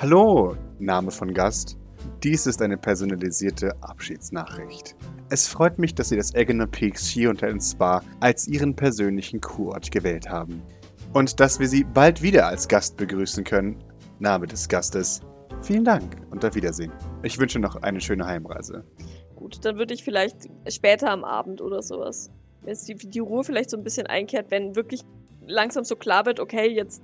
Hallo, Name von Gast. Dies ist eine personalisierte Abschiedsnachricht. Es freut mich, dass Sie das Eggener Peaks Ski- Spa als Ihren persönlichen Kurort gewählt haben. Und dass wir Sie bald wieder als Gast begrüßen können. Name des Gastes. Vielen Dank und auf Wiedersehen. Ich wünsche noch eine schöne Heimreise. Gut, dann würde ich vielleicht später am Abend oder sowas. Wenn die, die Ruhe vielleicht so ein bisschen einkehrt, wenn wirklich langsam so klar wird, okay, jetzt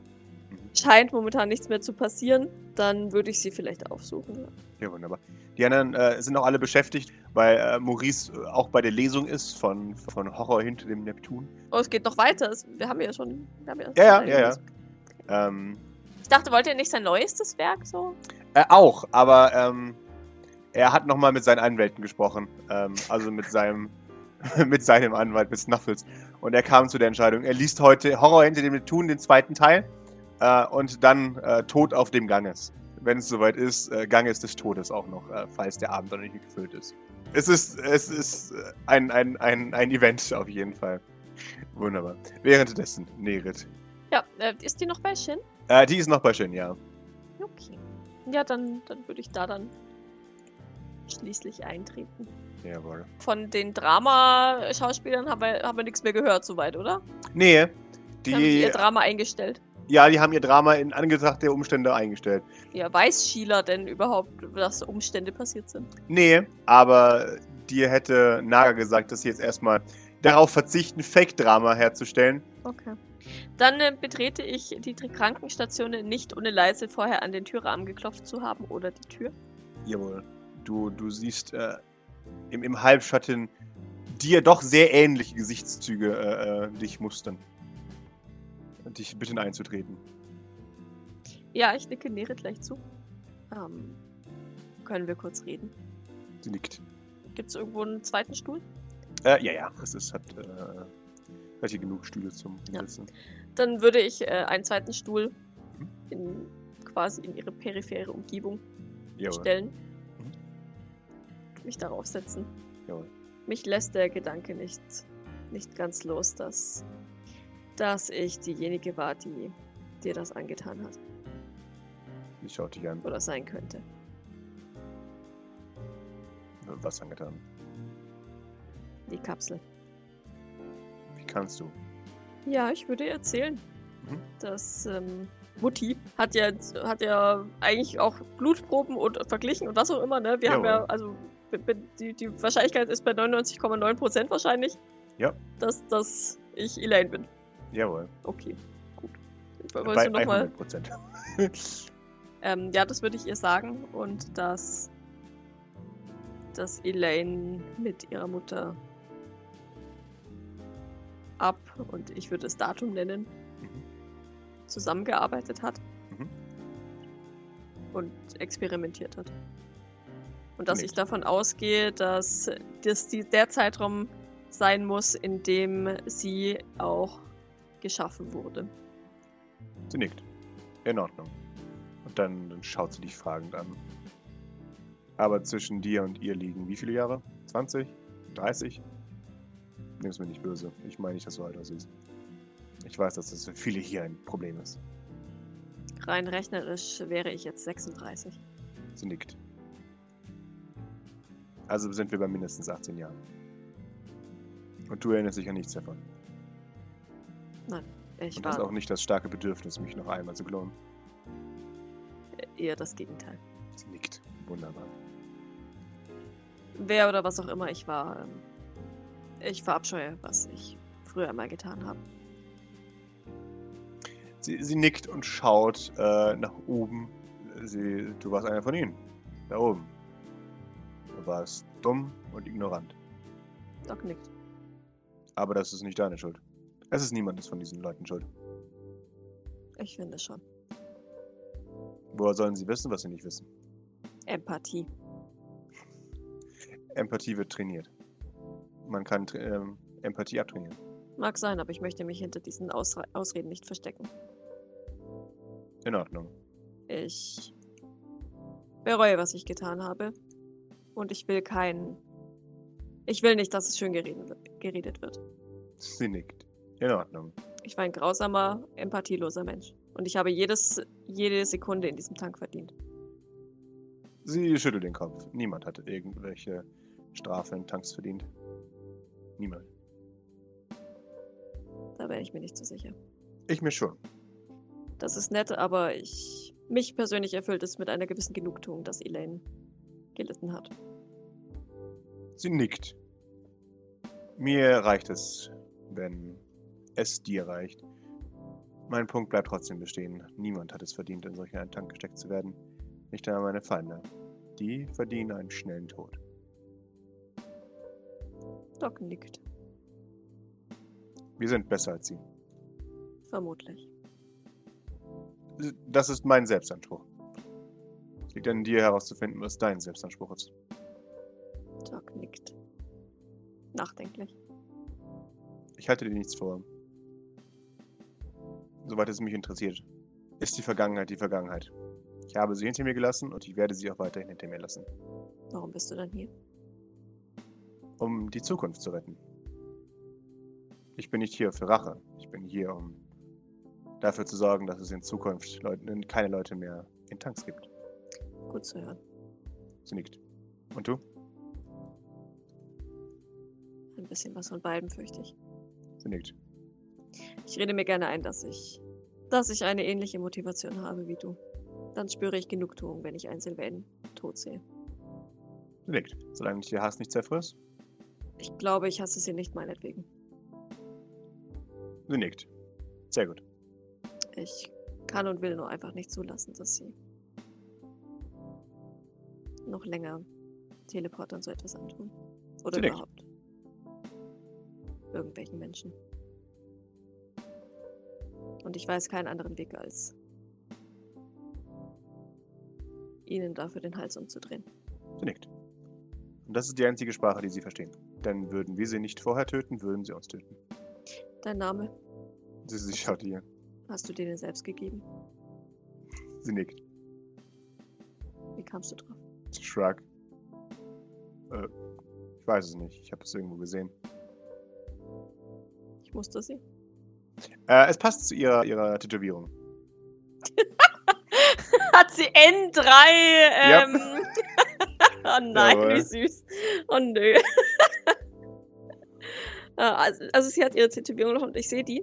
scheint momentan nichts mehr zu passieren, dann würde ich sie vielleicht aufsuchen. Ja, wunderbar. Die anderen äh, sind auch alle beschäftigt, weil äh, Maurice äh, auch bei der Lesung ist von, von Horror hinter dem Neptun. Oh, es geht noch weiter. Es, wir haben ja schon. Haben ja, ja, ja, ja, ja. Ähm, ich dachte, wollt ihr nicht sein neuestes Werk so? Äh, auch, aber ähm, er hat nochmal mit seinen Anwälten gesprochen. Ähm, also mit seinem, mit seinem Anwalt, mit Snuffles. Und er kam zu der Entscheidung, er liest heute Horror hinter dem Neptun, den zweiten Teil. Äh, und dann äh, Tod auf dem Ganges. Wenn es soweit ist, äh, Ganges des Todes auch noch, äh, falls der Abend noch nicht gefüllt ist. Es ist, es ist äh, ein, ein, ein, ein Event auf jeden Fall. Wunderbar. Währenddessen, Nerit. Ja, äh, ist die noch bei Shin? die ist noch bei Shin, ja. Okay. Ja, dann, dann würde ich da dann schließlich eintreten. Jawohl. Von den Drama-Schauspielern haben wir, haben wir nichts mehr gehört, soweit, oder? Nee. Die haben die ihr Drama eingestellt. Ja, die haben ihr Drama in Anbetracht der Umstände eingestellt. Ja, weiß Sheila denn überhaupt, dass Umstände passiert sind? Nee, aber dir hätte Naga gesagt, dass sie jetzt erstmal darauf verzichten, Fake-Drama herzustellen. Okay. Dann äh, betrete ich die Krankenstation nicht ohne leise vorher an den Türrahmen geklopft zu haben oder die Tür. Jawohl. Du, du siehst äh, im, im Halbschatten dir doch sehr ähnliche Gesichtszüge äh, äh dich mustern dich bitten einzutreten. Ja, ich nicke Nerit gleich zu. Ähm, können wir kurz reden? Sie nickt. Gibt es irgendwo einen zweiten Stuhl? Äh, ja, ja. Es ist, hat äh, hier genug Stühle zum Sitzen. Ja. Dann würde ich äh, einen zweiten Stuhl mhm. in, quasi in ihre periphere Umgebung Jawohl. stellen. Mhm. Mich darauf setzen. Jawohl. Mich lässt der Gedanke nicht, nicht ganz los, dass dass ich diejenige war, die dir das angetan hat. Ich schaut dich an. Oder sein könnte. Was angetan? Die Kapsel. Wie kannst du? Ja, ich würde erzählen, mhm. dass ähm, Mutti hat ja, hat ja eigentlich auch Blutproben und verglichen und was auch immer, ne? Wir Jawohl. haben ja, also die, die Wahrscheinlichkeit ist bei 99,9% wahrscheinlich, ja. dass, dass ich Elaine bin. Jawohl. Okay, gut. Bei noch 100 Prozent. ähm, ja, das würde ich ihr sagen und dass, dass Elaine mit ihrer Mutter ab, und ich würde das Datum nennen, mhm. zusammengearbeitet hat mhm. und experimentiert hat. Und dass Nicht. ich davon ausgehe, dass das die, der Zeitraum sein muss, in dem sie auch geschaffen wurde. Sie nickt. In Ordnung. Und dann, dann schaut sie dich fragend an. Aber zwischen dir und ihr liegen wie viele Jahre? 20? 30? Nimm es mir nicht böse. Ich meine nicht, dass du alt aussiehst. Ich weiß, dass das für viele hier ein Problem ist. Rein rechnerisch wäre ich jetzt 36. Sie nickt. Also sind wir bei mindestens 18 Jahren. Und du erinnerst dich an nichts davon. Nein, ich Und war. hast auch nicht das starke Bedürfnis, mich noch einmal zu klonen. Eher das Gegenteil. Sie nickt. Wunderbar. Wer oder was auch immer ich war, ähm, ich verabscheue, was ich früher einmal getan habe. Sie, sie nickt und schaut äh, nach oben. Sie, du warst einer von ihnen. Da oben. Du warst dumm und ignorant. Doc nickt. Aber das ist nicht deine Schuld. Es ist niemandes von diesen Leuten schuld. Ich finde schon. Woher sollen sie wissen, was sie nicht wissen? Empathie. Empathie wird trainiert. Man kann ähm, Empathie abtrainieren. Mag sein, aber ich möchte mich hinter diesen Ausre Ausreden nicht verstecken. In Ordnung. Ich bereue, was ich getan habe. Und ich will kein. Ich will nicht, dass es schön geredet wird. Sie nickt. In Ordnung. Ich war ein grausamer, empathieloser Mensch. Und ich habe jedes, jede Sekunde in diesem Tank verdient. Sie schüttelt den Kopf. Niemand hatte irgendwelche Strafe in Tanks verdient. Niemand. Da wäre ich mir nicht so sicher. Ich mir schon. Das ist nett, aber ich. Mich persönlich erfüllt es mit einer gewissen Genugtuung, dass Elaine gelitten hat. Sie nickt. Mir reicht es, wenn es dir reicht. Mein Punkt bleibt trotzdem bestehen. Niemand hat es verdient, in solch einen Tank gesteckt zu werden. Nicht einmal meine Feinde. Die verdienen einen schnellen Tod. Doc nickt. Wir sind besser als sie. Vermutlich. Das ist mein Selbstanspruch. Es liegt an dir herauszufinden, was dein Selbstanspruch ist. Doc nickt. Nachdenklich. Ich halte dir nichts vor. Soweit es mich interessiert, ist die Vergangenheit die Vergangenheit. Ich habe sie hinter mir gelassen und ich werde sie auch weiterhin hinter mir lassen. Warum bist du dann hier? Um die Zukunft zu retten. Ich bin nicht hier für Rache. Ich bin hier, um dafür zu sorgen, dass es in Zukunft Leute, keine Leute mehr in Tanks gibt. Gut zu hören. Sie nickt. Und du? Ein bisschen was von beiden, fürchte ich. Sie nickt. Ich rede mir gerne ein, dass ich, dass ich eine ähnliche Motivation habe wie du. Dann spüre ich Genugtuung, wenn ich Einzelwellen tot sehe. Sie nickt. Solange ich ihr Hass nicht zerfriss? Ich glaube, ich hasse sie nicht meinetwegen. Sie nickt. Sehr gut. Ich kann und will nur einfach nicht zulassen, dass sie noch länger Teleportern so etwas antun. Oder Sie nickt. überhaupt irgendwelchen Menschen. Und ich weiß keinen anderen Weg als ihnen dafür den Hals umzudrehen. Sie nickt. Und das ist die einzige Sprache, die sie verstehen. Denn würden wir sie nicht vorher töten, würden sie uns töten. Dein Name, Sie, sie schaut ihr. hast du dir den selbst gegeben? Sie nickt. Wie kamst du drauf? Shrug. Äh, ich weiß es nicht. Ich habe es irgendwo gesehen. Ich musste sie. Äh, es passt zu ihrer, ihrer Tätowierung. Hat sie N3? Ähm. oh nein, Jawohl. wie süß. Oh nö. Ah, also, also sie hat ihre Tätowierung noch und ich sehe die.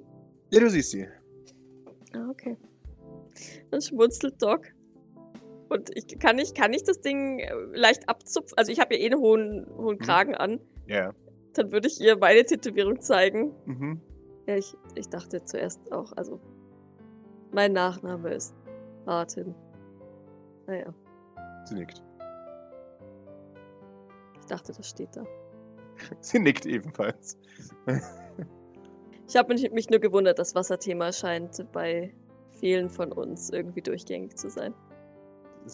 Ja, du siehst sie. Ah, okay. Dann schmunzelt Doc. Und ich kann ich, kann ich das Ding äh, leicht abzupfen? Also ich habe ja eh einen hohen, hohen Kragen an. Ja. Dann würde ich ihr meine Tätowierung zeigen. Mhm. Ja, ich, ich dachte zuerst auch, also mein Nachname ist Martin. Naja, Sie nickt. ich dachte, das steht da. Sie nickt ebenfalls. Ich habe mich, mich nur gewundert, das Wasserthema scheint bei vielen von uns irgendwie durchgängig zu sein.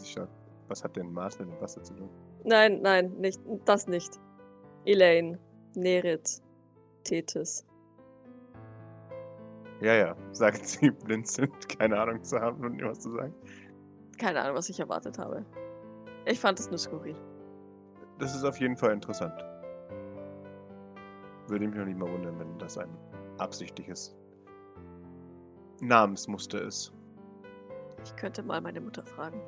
Schaut. Was hat denn Martin mit Wasser zu tun? Nein, nein, nicht, das nicht. Elaine, Nerit, Tethys. Ja, ja, sagt sie blinzelnd, keine Ahnung zu haben und was zu sagen. Keine Ahnung, was ich erwartet habe. Ich fand es nur skurril. Das ist auf jeden Fall interessant. Würde mich noch nicht mal wundern, wenn das ein absichtliches Namensmuster ist. Ich könnte mal meine Mutter fragen.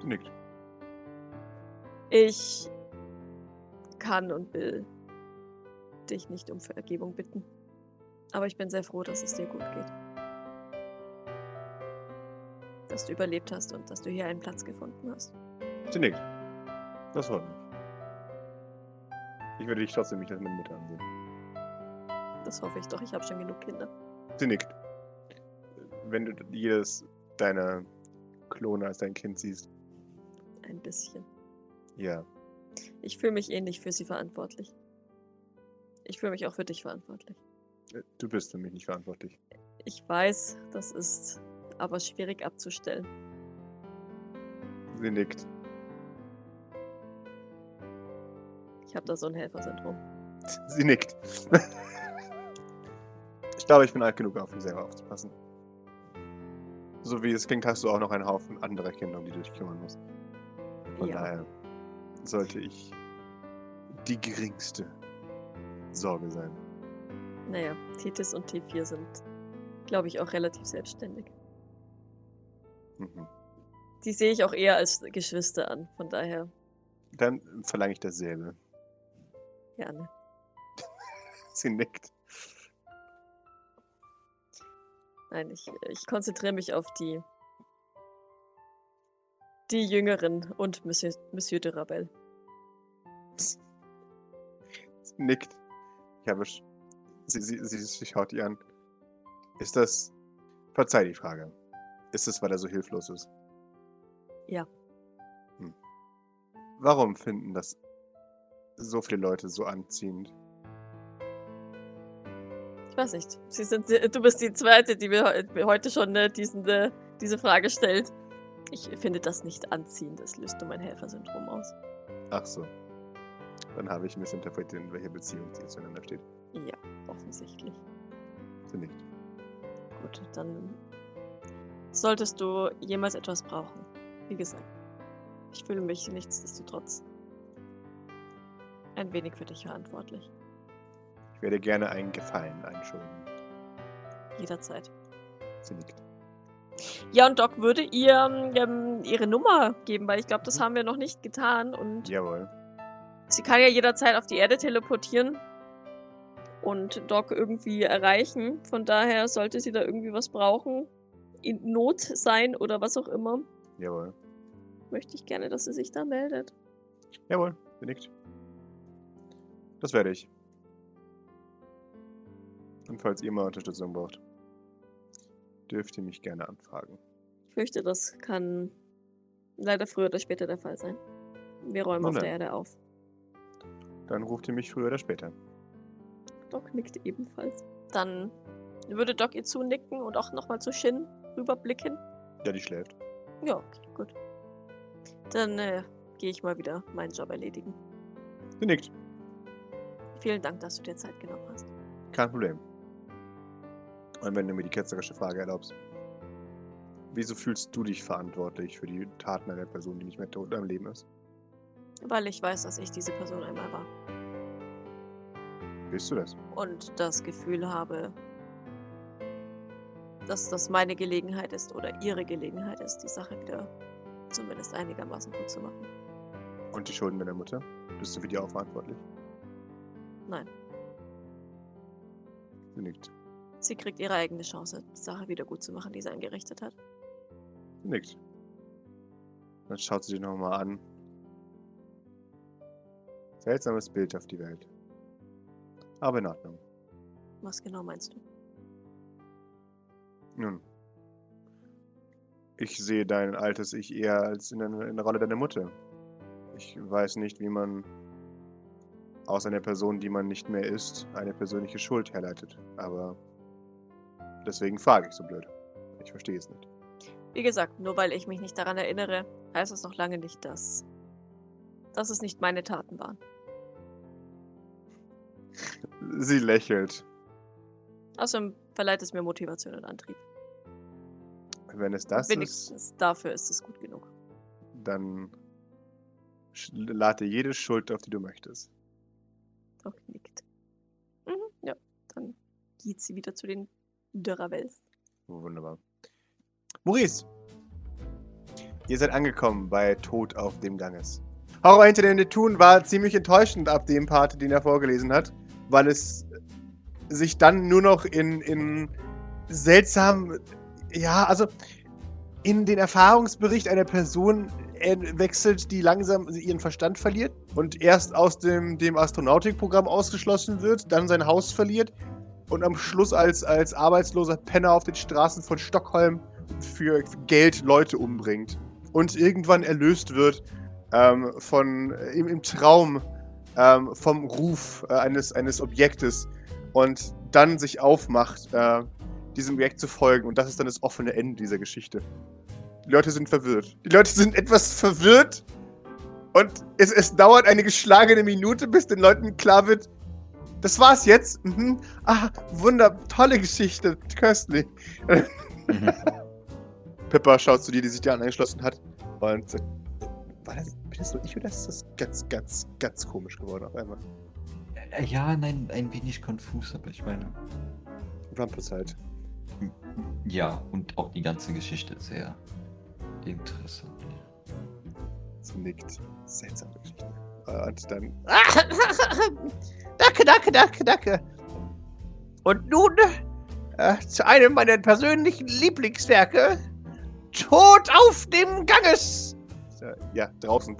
Sie nickt. Ich kann und will dich nicht um Vergebung bitten. Aber ich bin sehr froh, dass es dir gut geht. Dass du überlebt hast und dass du hier einen Platz gefunden hast. Sie nickt. Das freut mich. Ich würde dich trotzdem nicht als meine Mutter ansehen. Das hoffe ich doch, ich habe schon genug Kinder. Sie nickt. Wenn du jedes deiner Klone als dein Kind siehst. Ein bisschen. Ja. Ich fühle mich nicht für sie verantwortlich. Ich fühle mich auch für dich verantwortlich. Du bist für mich nicht verantwortlich. Ich weiß, das ist aber schwierig abzustellen. Sie nickt. Ich habe da so ein Helfersyndrom. Sie nickt. ich glaube, ich bin alt genug, auf mich selber aufzupassen. So wie es klingt, hast du auch noch einen Haufen anderer Kinder, um die du dich kümmern musst. Von Ja. daher sollte ich die geringste Sorge sein. Naja, Tethys und T4 sind glaube ich, auch relativ selbstständig. Mhm. Die sehe ich auch eher als Geschwister an, von daher Dann verlange ich dasselbe. gerne. Sie nickt. Nein, ich, ich konzentriere mich auf die die Jüngeren und Monsieur, Monsieur de Rabel. Sie nickt. Ich habe. Sie, sie, sie, sie schaut ihr an. Ist das. Verzeih die Frage. Ist es, weil er so hilflos ist? Ja. Hm. Warum finden das so viele Leute so anziehend? Ich weiß nicht. Sie sind, du bist die Zweite, die mir heu- heute schon äh, diesen, äh, diese Frage stellt. Ich finde das nicht anziehend. Das löst nur mein Helfersyndrom aus. Ach so. Dann habe ich missinterpretiert, in welcher Beziehung sie zueinander steht. Ja, offensichtlich. Sie nickt. Gut, dann solltest du jemals etwas brauchen. Wie gesagt, ich fühle mich nichtsdestotrotz ein wenig für dich verantwortlich. Ich werde gerne einen Gefallen einschulden. Jederzeit. Sie nickt. Ja, und Doc würde ihr ähm, ihre Nummer geben, weil ich glaube, das Mhm. haben wir noch nicht getan. Und Jawohl. sie kann ja jederzeit auf die Erde teleportieren und Doc irgendwie erreichen. Von daher sollte sie da irgendwie was brauchen, in Not sein oder was auch immer, Jawohl. möchte ich gerne, dass sie sich da meldet. Jawohl. Sie nickt. Das werde ich. Und falls ihr mal Unterstützung braucht, dürft ihr mich gerne anfragen. Ich fürchte, das kann leider früher oder später der Fall sein. Wir räumen Nun auf der. Erde auf. Dann ruft ihr mich früher oder später. Doc nickt ebenfalls. Dann würde Doc ihr zunicken und auch nochmal zu Shin rüberblicken. Ja, die schläft. Ja, okay, gut. Dann äh, gehe ich mal wieder meinen Job erledigen. Sie nickt. Vielen Dank, dass du dir Zeit genommen hast. Kein Problem. Und wenn du mir die ketzerische Frage erlaubst. Wieso fühlst du dich verantwortlich für die Taten einer Person, die nicht mehr tot am Leben ist? Weil ich weiß, dass ich diese Person einmal war. Willst du das? Und das Gefühl habe, dass das meine Gelegenheit ist oder ihre Gelegenheit ist, die Sache wieder zumindest einigermaßen gut zu machen. Und die Schulden deiner Mutter? Bist du für die auch verantwortlich? Nein. Sie nickt. Sie kriegt ihre eigene Chance, die Sache wieder gut zu machen, die sie angerichtet hat. Sie nickt. Dann schaut sie dich nochmal an. Seltsames Bild auf die Welt. Aber in Ordnung. Was genau meinst du? Nun. Ich sehe dein altes Ich eher als in der, in der Rolle deiner Mutter. Ich weiß nicht, wie man aus einer Person, die man nicht mehr ist, eine persönliche Schuld herleitet. Aber deswegen frage ich so blöd. Ich verstehe es nicht. Wie gesagt, nur weil ich mich nicht daran erinnere, heißt es noch lange nicht, dass, dass es nicht meine Taten waren. Sie lächelt. Außerdem verleiht es mir Motivation und Antrieb. Wenn es das ist, wenigstens dafür ist es gut genug. dann lade jede Schuld auf, die du möchtest. Doc nickt. Mhm, ja, dann geht sie wieder zu den Dörravels. Wunderbar. Maurice! Ihr seid angekommen bei Tod auf dem Ganges. Horror hinter den Tun war ziemlich enttäuschend ab dem Part, den er vorgelesen hat, weil es sich dann nur noch in, in seltsam, ja, also in den Erfahrungsbericht einer Person wechselt, die langsam ihren Verstand verliert und erst aus dem, dem Astronautikprogramm ausgeschlossen wird, dann sein Haus verliert und am Schluss als, als arbeitsloser Penner auf den Straßen von Stockholm für Geld Leute umbringt und irgendwann erlöst wird ähm, von im, im Traum ähm, vom Ruf äh, eines, eines Objektes und dann sich aufmacht, äh, diesem Objekt zu folgen und das ist dann das offene Ende dieser Geschichte. Die Leute sind verwirrt. Die Leute sind etwas verwirrt und es, es dauert eine geschlagene Minute, bis den Leuten klar wird, das war's jetzt. Mhm. Ah, wunder, tolle Geschichte. Köstlich. Pippa schaut zu dir, die sich dir angeschlossen hat. Und sagt, war das, bin das nur ich oder ist das ganz, ganz, ganz komisch geworden auf einmal? Äh, Ja, nein, ein wenig konfus, aber ich meine, Rumpus halt. Ja, und auch die ganze Geschichte sehr interessant. Sie nickt. Seltsame Geschichte. Und dann. danke, danke, danke, danke. Und nun äh, zu einem meiner persönlichen Lieblingswerke. Tod auf dem Ganges. Ja, draußen.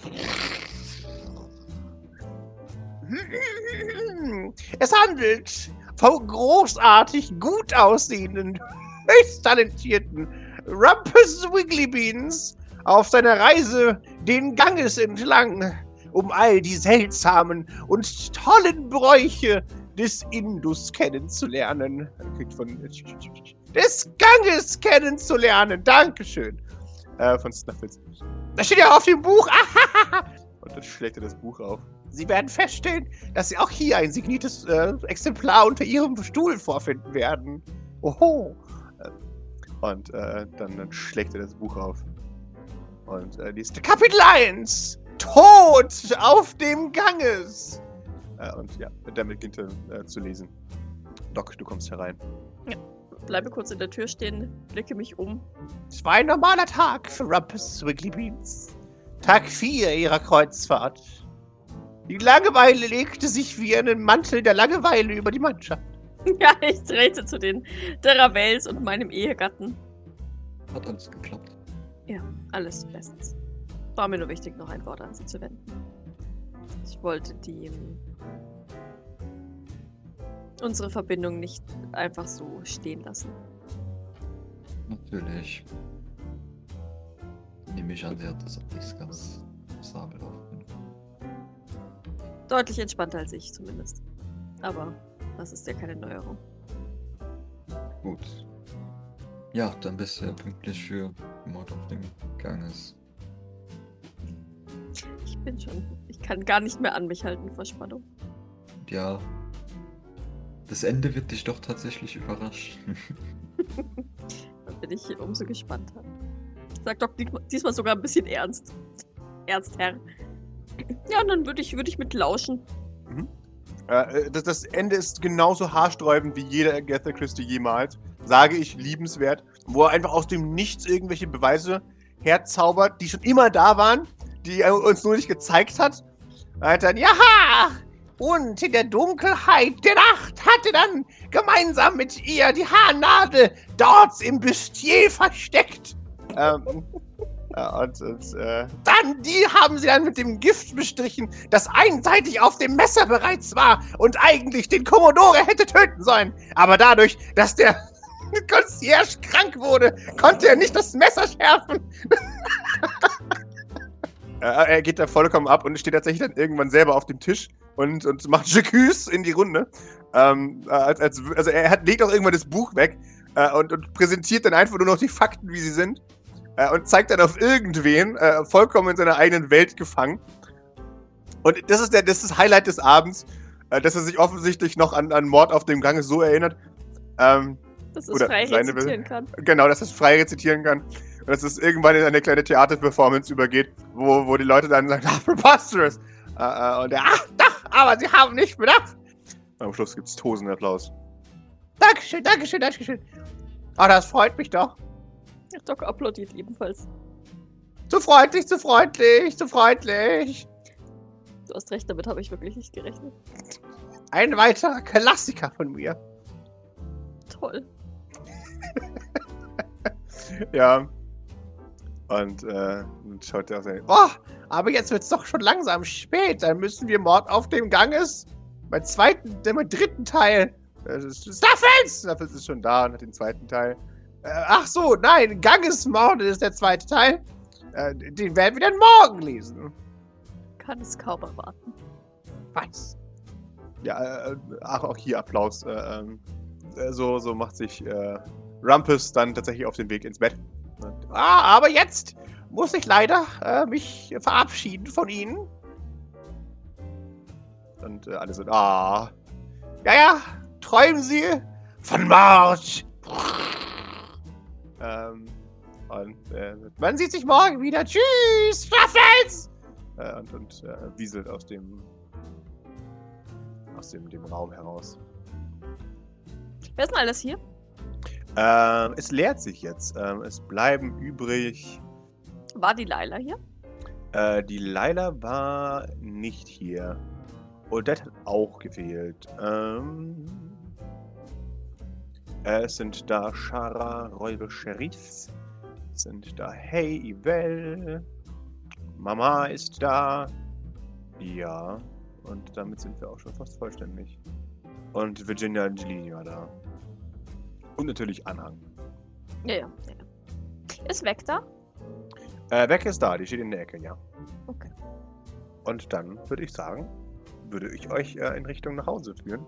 Es handelt vom großartig gut aussehenden, höchst talentierten Rumpus Wiggly Beans auf seiner Reise den Ganges entlang, um all die seltsamen und tollen Bräuche des Indus kennenzulernen. Von, des Ganges kennenzulernen. Dankeschön. Äh, von Snuffles. Das steht ja auf dem Buch. Und dann schlägt er das Buch auf. Sie werden feststellen, dass Sie auch hier ein signiertes äh, Exemplar unter Ihrem Stuhl vorfinden werden. Oho. Äh, und äh, dann, dann, schlägt er das Buch auf. Und äh, liest Kapitel 1. Tod auf dem Ganges. Äh, und ja, damit beginnt er äh, zu lesen. Doc, du kommst herein. Ja, bleibe kurz in der Tür stehen, blicke mich um. Es war ein normaler Tag für Rumpus Wiggly Beans. Tag 4 ihrer Kreuzfahrt. Die Langeweile legte sich wie einen Mantel der Langeweile über die Mannschaft. Ja, ich trete zu den Deravels und meinem Ehegatten. Hat alles geklappt. Ja, alles bestens. War mir nur wichtig, noch ein Wort an sie zu wenden. Ich wollte die unsere Verbindung nicht einfach so stehen lassen. Natürlich. Nehme ich an, sie hat das auch nicht ganz sabelhaft. Deutlich entspannter als ich zumindest. Aber das ist ja keine Neuerung. Gut. Ja, dann bist du ja pünktlich für Mord auf dem Ganges. Ich bin schon. Ich kann gar nicht mehr an mich halten vor Spannung. Ja. Das Ende wird dich doch tatsächlich überraschen. dann bin ich umso gespannter. Sag doch diesmal sogar ein bisschen ernst. Ernst, Herr. Ja, dann würde ich, würd ich mit lauschen. Mhm. Äh, das, das, Ende ist genauso haarsträubend wie jeder Agatha Christie jemals. Sage ich liebenswert. Wo er einfach aus dem Nichts irgendwelche Beweise herzaubert, die schon immer da waren, die er uns nur nicht gezeigt hat. Er hat dann, jaha! Und in der Dunkelheit der Nacht hat er dann gemeinsam mit ihr die Haarnadel dort im Bustier versteckt. Ähm, und, und äh, dann, die haben sie dann mit dem Gift bestrichen, das einseitig auf dem Messer bereits war und eigentlich den Kommodore hätte töten sollen. Aber dadurch, dass der Concierge krank wurde, konnte er nicht das Messer schärfen. er geht da vollkommen ab und steht tatsächlich dann irgendwann selber auf dem Tisch und, und macht Jacques in die Runde. Ähm, als, als, also er hat, legt auch irgendwann das Buch weg äh, und, und präsentiert dann einfach nur noch die Fakten, wie sie sind äh, und zeigt dann auf irgendwen, äh, vollkommen in seiner eigenen Welt gefangen. Und das ist, der, das, ist das Highlight des Abends, äh, dass er sich offensichtlich noch an, an Mord auf dem Gange so erinnert. Ähm, dass es frei rezitieren kann. Genau, dass es frei rezitieren kann. Und dass es irgendwann in eine kleine Theaterperformance übergeht, wo, wo die Leute dann sagen, ah, preposterous. Äh, äh, und er, ach, doch, aber sie haben nicht bedacht. Am Schluss gibt es Tosenapplaus. Dankeschön, Dankeschön, Dankeschön. Ah, das freut mich doch. Doc applaudiert ebenfalls. Zu freundlich, zu freundlich, zu freundlich. Du hast recht, damit habe ich wirklich nicht gerechnet. Ein weiterer Klassiker von mir. Toll. ja. Und, äh, schaut er auf sein. Oh, aber jetzt wird es doch schon langsam spät. Dann müssen wir Mord auf dem Ganges. Mein zweiten, mein dritten Teil. Staffels! Staffels ist schon da und hat den zweiten Teil. Äh, ach so, nein, Gangesmorde ist der zweite Teil. Äh, den werden wir dann morgen lesen. Kann es kaum erwarten. Was? Ja, äh, ach, auch hier Applaus. Äh, ähm, äh, so, so macht sich äh, Rumpus dann tatsächlich auf den Weg ins Bett. Ah, aber jetzt muss ich leider äh, mich verabschieden von Ihnen. Und äh, alle sind, ah. Ja, ja, träumen Sie von Mord. Ähm, und äh, man sieht sich morgen wieder. Tschüss, Staffels! Äh, und und äh, wieselt aus dem aus dem, dem Raum heraus. Wer ist denn alles hier? Ähm, es leert sich jetzt. Ähm, es bleiben übrig. War die Laila hier? Äh, die Laila war nicht hier. Odette hat auch gefehlt. Ähm, es sind da Shara, Räuber Sheriffs. Es sind da Hey, Ivel. Mama ist da. Ja. Und damit sind wir auch schon fast vollständig. Und Virginia Angelini war da. Und natürlich Anhang. Ja, ja. ja. Ist weg da? Äh, weg ist da, die steht in der Ecke, ja. Okay. Und dann würde ich sagen, würde ich euch äh, in Richtung nach Hause führen.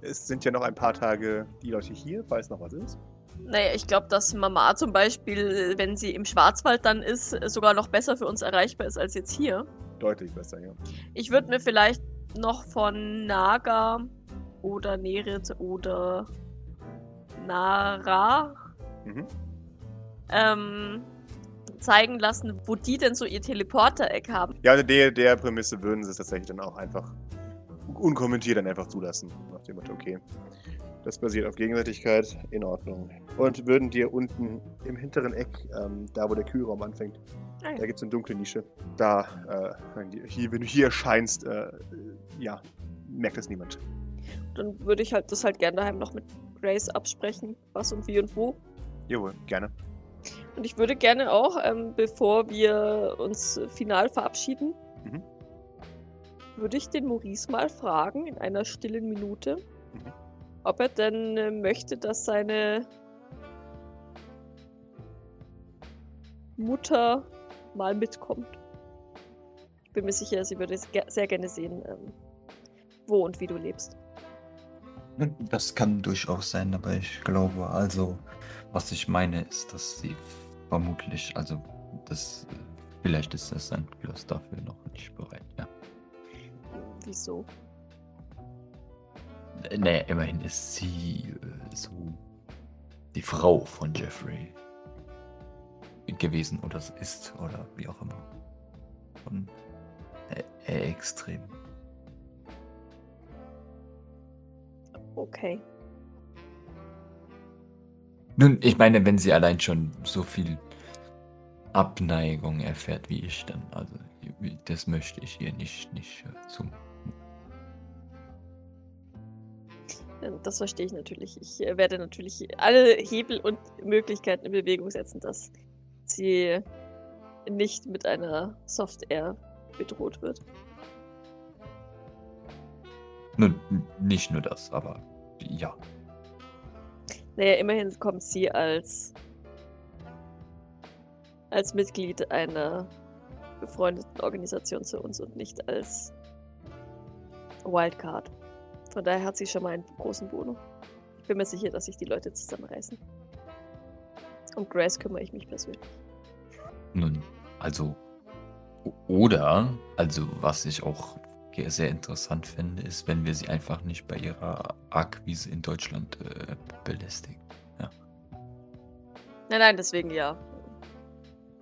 Es sind ja noch ein paar Tage die Leute hier, falls noch was ist. Naja, ich glaube, dass Mama zum Beispiel, wenn sie im Schwarzwald dann ist, sogar noch besser für uns erreichbar ist als jetzt hier. Deutlich besser, ja. Ich würde mir vielleicht noch von Naga oder Nerit oder Nara mhm. ähm, zeigen lassen, wo die denn so ihr Teleporter-Eck haben. Ja, unter der, der Prämisse würden sie es tatsächlich dann auch einfach unkommentiert dann einfach zulassen. Nach dem Motto, okay, das basiert auf Gegenseitigkeit, in Ordnung. Und würden dir unten im hinteren Eck, ähm, da wo der Kühlraum anfängt, ah, ja. da gibt es eine dunkle Nische. Da, äh, hier, wenn du hier erscheinst, äh, ja, merkt das niemand. Dann würde ich halt das halt gerne daheim noch mit Grace absprechen, was und wie und wo. Jawohl, gerne. Und ich würde gerne auch, ähm, bevor wir uns final verabschieden, mhm. würde ich den Maurice mal fragen, in einer stillen Minute, mhm. ob er denn äh, möchte, dass seine Mutter mal mitkommt. Ich bin mir sicher, sie würde sehr gerne sehen, ähm, wo und wie du lebst. Das kann durchaus sein, aber ich glaube, also, was ich meine, ist, dass sie vermutlich, also, das, vielleicht ist das ein Plus dafür noch nicht bereit, ja. Wieso? Naja, immerhin ist sie äh, so die Frau von Jeffrey gewesen oder ist oder wie auch immer. Und äh, äh, extrem Okay. Nun, ich meine, wenn sie allein schon so viel Abneigung erfährt wie ich, dann, also, das möchte ich ihr nicht, nicht äh, zum. Das verstehe ich natürlich. Ich äh, werde natürlich alle Hebel und Möglichkeiten in Bewegung setzen, dass sie nicht mit einer Software bedroht wird. Nun, nicht nur das, aber ja. Naja, immerhin kommt sie als, als Mitglied einer befreundeten Organisation zu uns und nicht als Wildcard. Von daher hat sie schon mal einen großen Bonus. Ich bin mir sicher, dass sich die Leute zusammenreißen. Um Grace kümmere ich mich persönlich. Nun, also. Oder, also was ich auch sehr interessant finde, ist, wenn wir sie einfach nicht bei ihrer Akquise in Deutschland äh, belästigen. Ja. Nein, nein, deswegen ja.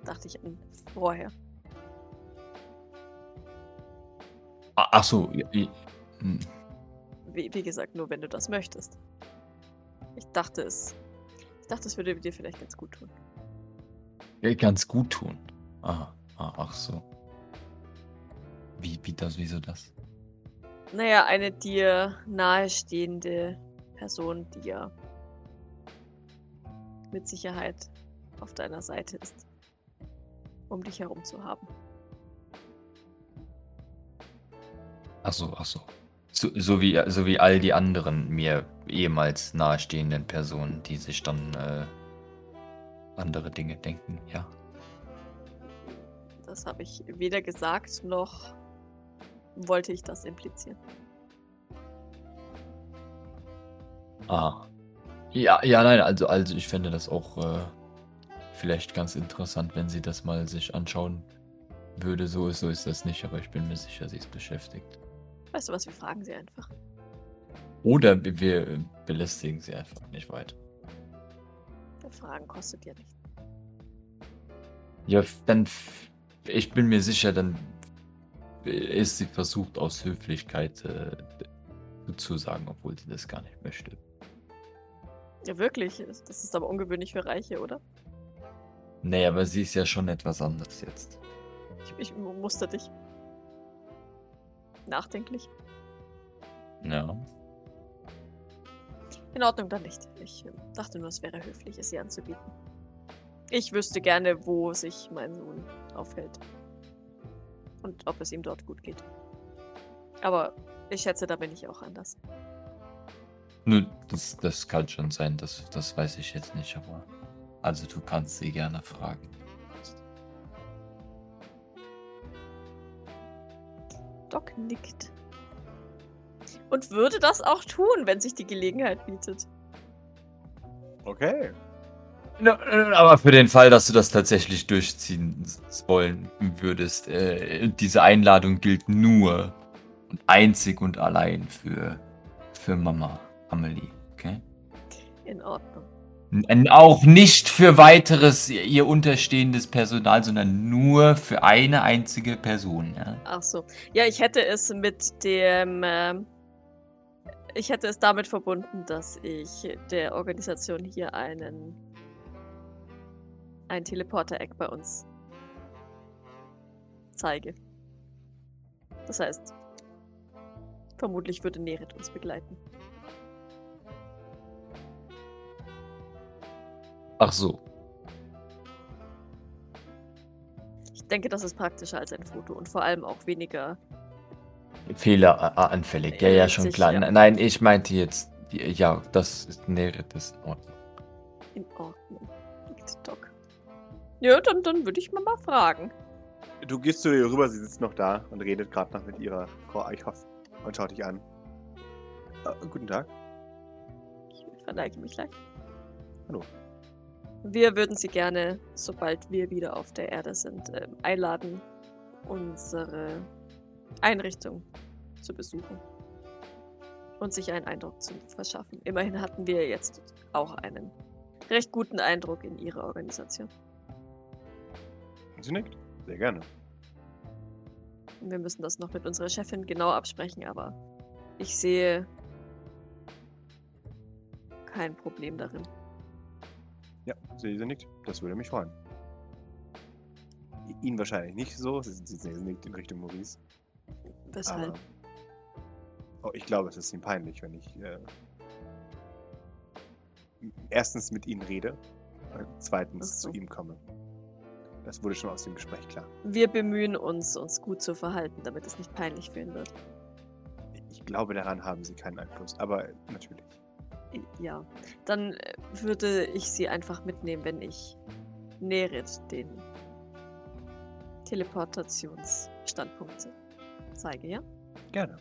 Dachte ich an vorher. Ach so. Wie, wie gesagt, nur wenn du das möchtest. Ich dachte es. Ich dachte, es würde dir vielleicht ganz gut tun. Ganz gut tun. Aha. Ah, ach so. Wie, wie das, wieso das? Naja, eine dir nahestehende Person, die ja mit Sicherheit auf deiner Seite ist, um dich herum zu haben. Ach so, ach so. So, so, wie, so wie all die anderen mir ehemals nahestehenden Personen, die sich dann äh, andere Dinge denken, ja. Das habe ich weder gesagt noch wollte ich das implizieren. Ah. Ja, ja, nein, also, also ich fände das auch äh, vielleicht ganz interessant, wenn sie das mal sich anschauen würde. So ist, so ist das nicht, aber ich bin mir sicher, sie ist beschäftigt. Weißt du was, wir fragen sie einfach. Oder wir belästigen sie einfach nicht weiter. Fragen kostet ja nichts. Ja, dann. Ich bin mir sicher, dann ist sie versucht aus Höflichkeit äh, zu sagen, obwohl sie das gar nicht möchte. Ja, wirklich. Das ist aber ungewöhnlich für Reiche, oder? Nee, aber sie ist ja schon etwas anders jetzt. Ich, ich muster dich. Nachdenklich. Ja. In Ordnung, dann nicht. Ich äh, dachte nur, es wäre höflich, es ihr anzubieten. Ich wüsste gerne, wo sich mein Sohn aufhält. Und ob es ihm dort gut geht. Aber ich schätze, da bin ich auch anders. Nun, das, das kann schon sein, das, das weiß ich jetzt nicht, aber. Also du kannst sie gerne fragen. Doc nickt. Und würde das auch tun, wenn sich die Gelegenheit bietet. Okay. Aber für den Fall, dass du das tatsächlich durchziehen wollen würdest, äh, diese Einladung gilt nur und einzig und allein für, für Mama Amelie, okay? In Ordnung. Auch nicht für weiteres ihr unterstehendes Personal, sondern nur für eine einzige Person. Ja? Ach so. Ja, ich hätte es mit dem. Äh, ich hätte es damit verbunden, dass ich der Organisation hier einen. Ein Teleporter-Eck bei uns zeige. Das heißt, vermutlich würde Nerit uns begleiten. Ach so. Ich denke, das ist praktischer als ein Foto und vor allem auch weniger. Fehleranfällig. Ja, ja, schon klar. Ja. Nein, ich meinte jetzt, ja, das ist nähere das in Ordnung. In Ordnung. Ja, dann, dann würde ich mal, mal fragen. Du gehst zu ihr rüber, sie sitzt noch da und redet gerade noch mit ihrer Frau Eichhoff und schaut dich an. Uh, guten Tag. Ich verneige mich leicht. Hallo. Wir würden Sie gerne, sobald wir wieder auf der Erde sind, äh, einladen, unsere Einrichtung zu besuchen und sich einen Eindruck zu verschaffen. Immerhin hatten wir jetzt auch einen recht guten Eindruck in Ihrer Organisation. Sie nickt. Sehr gerne. Wir müssen das noch mit unserer Chefin genau absprechen, aber ich sehe kein Problem darin. Ja, sie, sie nickt. Das würde mich freuen. Ihn wahrscheinlich nicht so. Sie, sie, sie nickt in Richtung Maurice. Weshalb? Aber, oh, ich glaube, es ist ihm peinlich, wenn ich äh, erstens mit ihnen rede, und zweitens so. zu ihm komme. Das wurde schon aus dem Gespräch klar. Wir bemühen uns, uns gut zu verhalten, damit es nicht peinlich für ihn wird. Ich glaube, daran haben sie keinen Einfluss, aber natürlich. Ja, dann äh, würde ich sie einfach mitnehmen, wenn ich Nerit den Teleportationsstandpunkt zeige, ja? Gerne.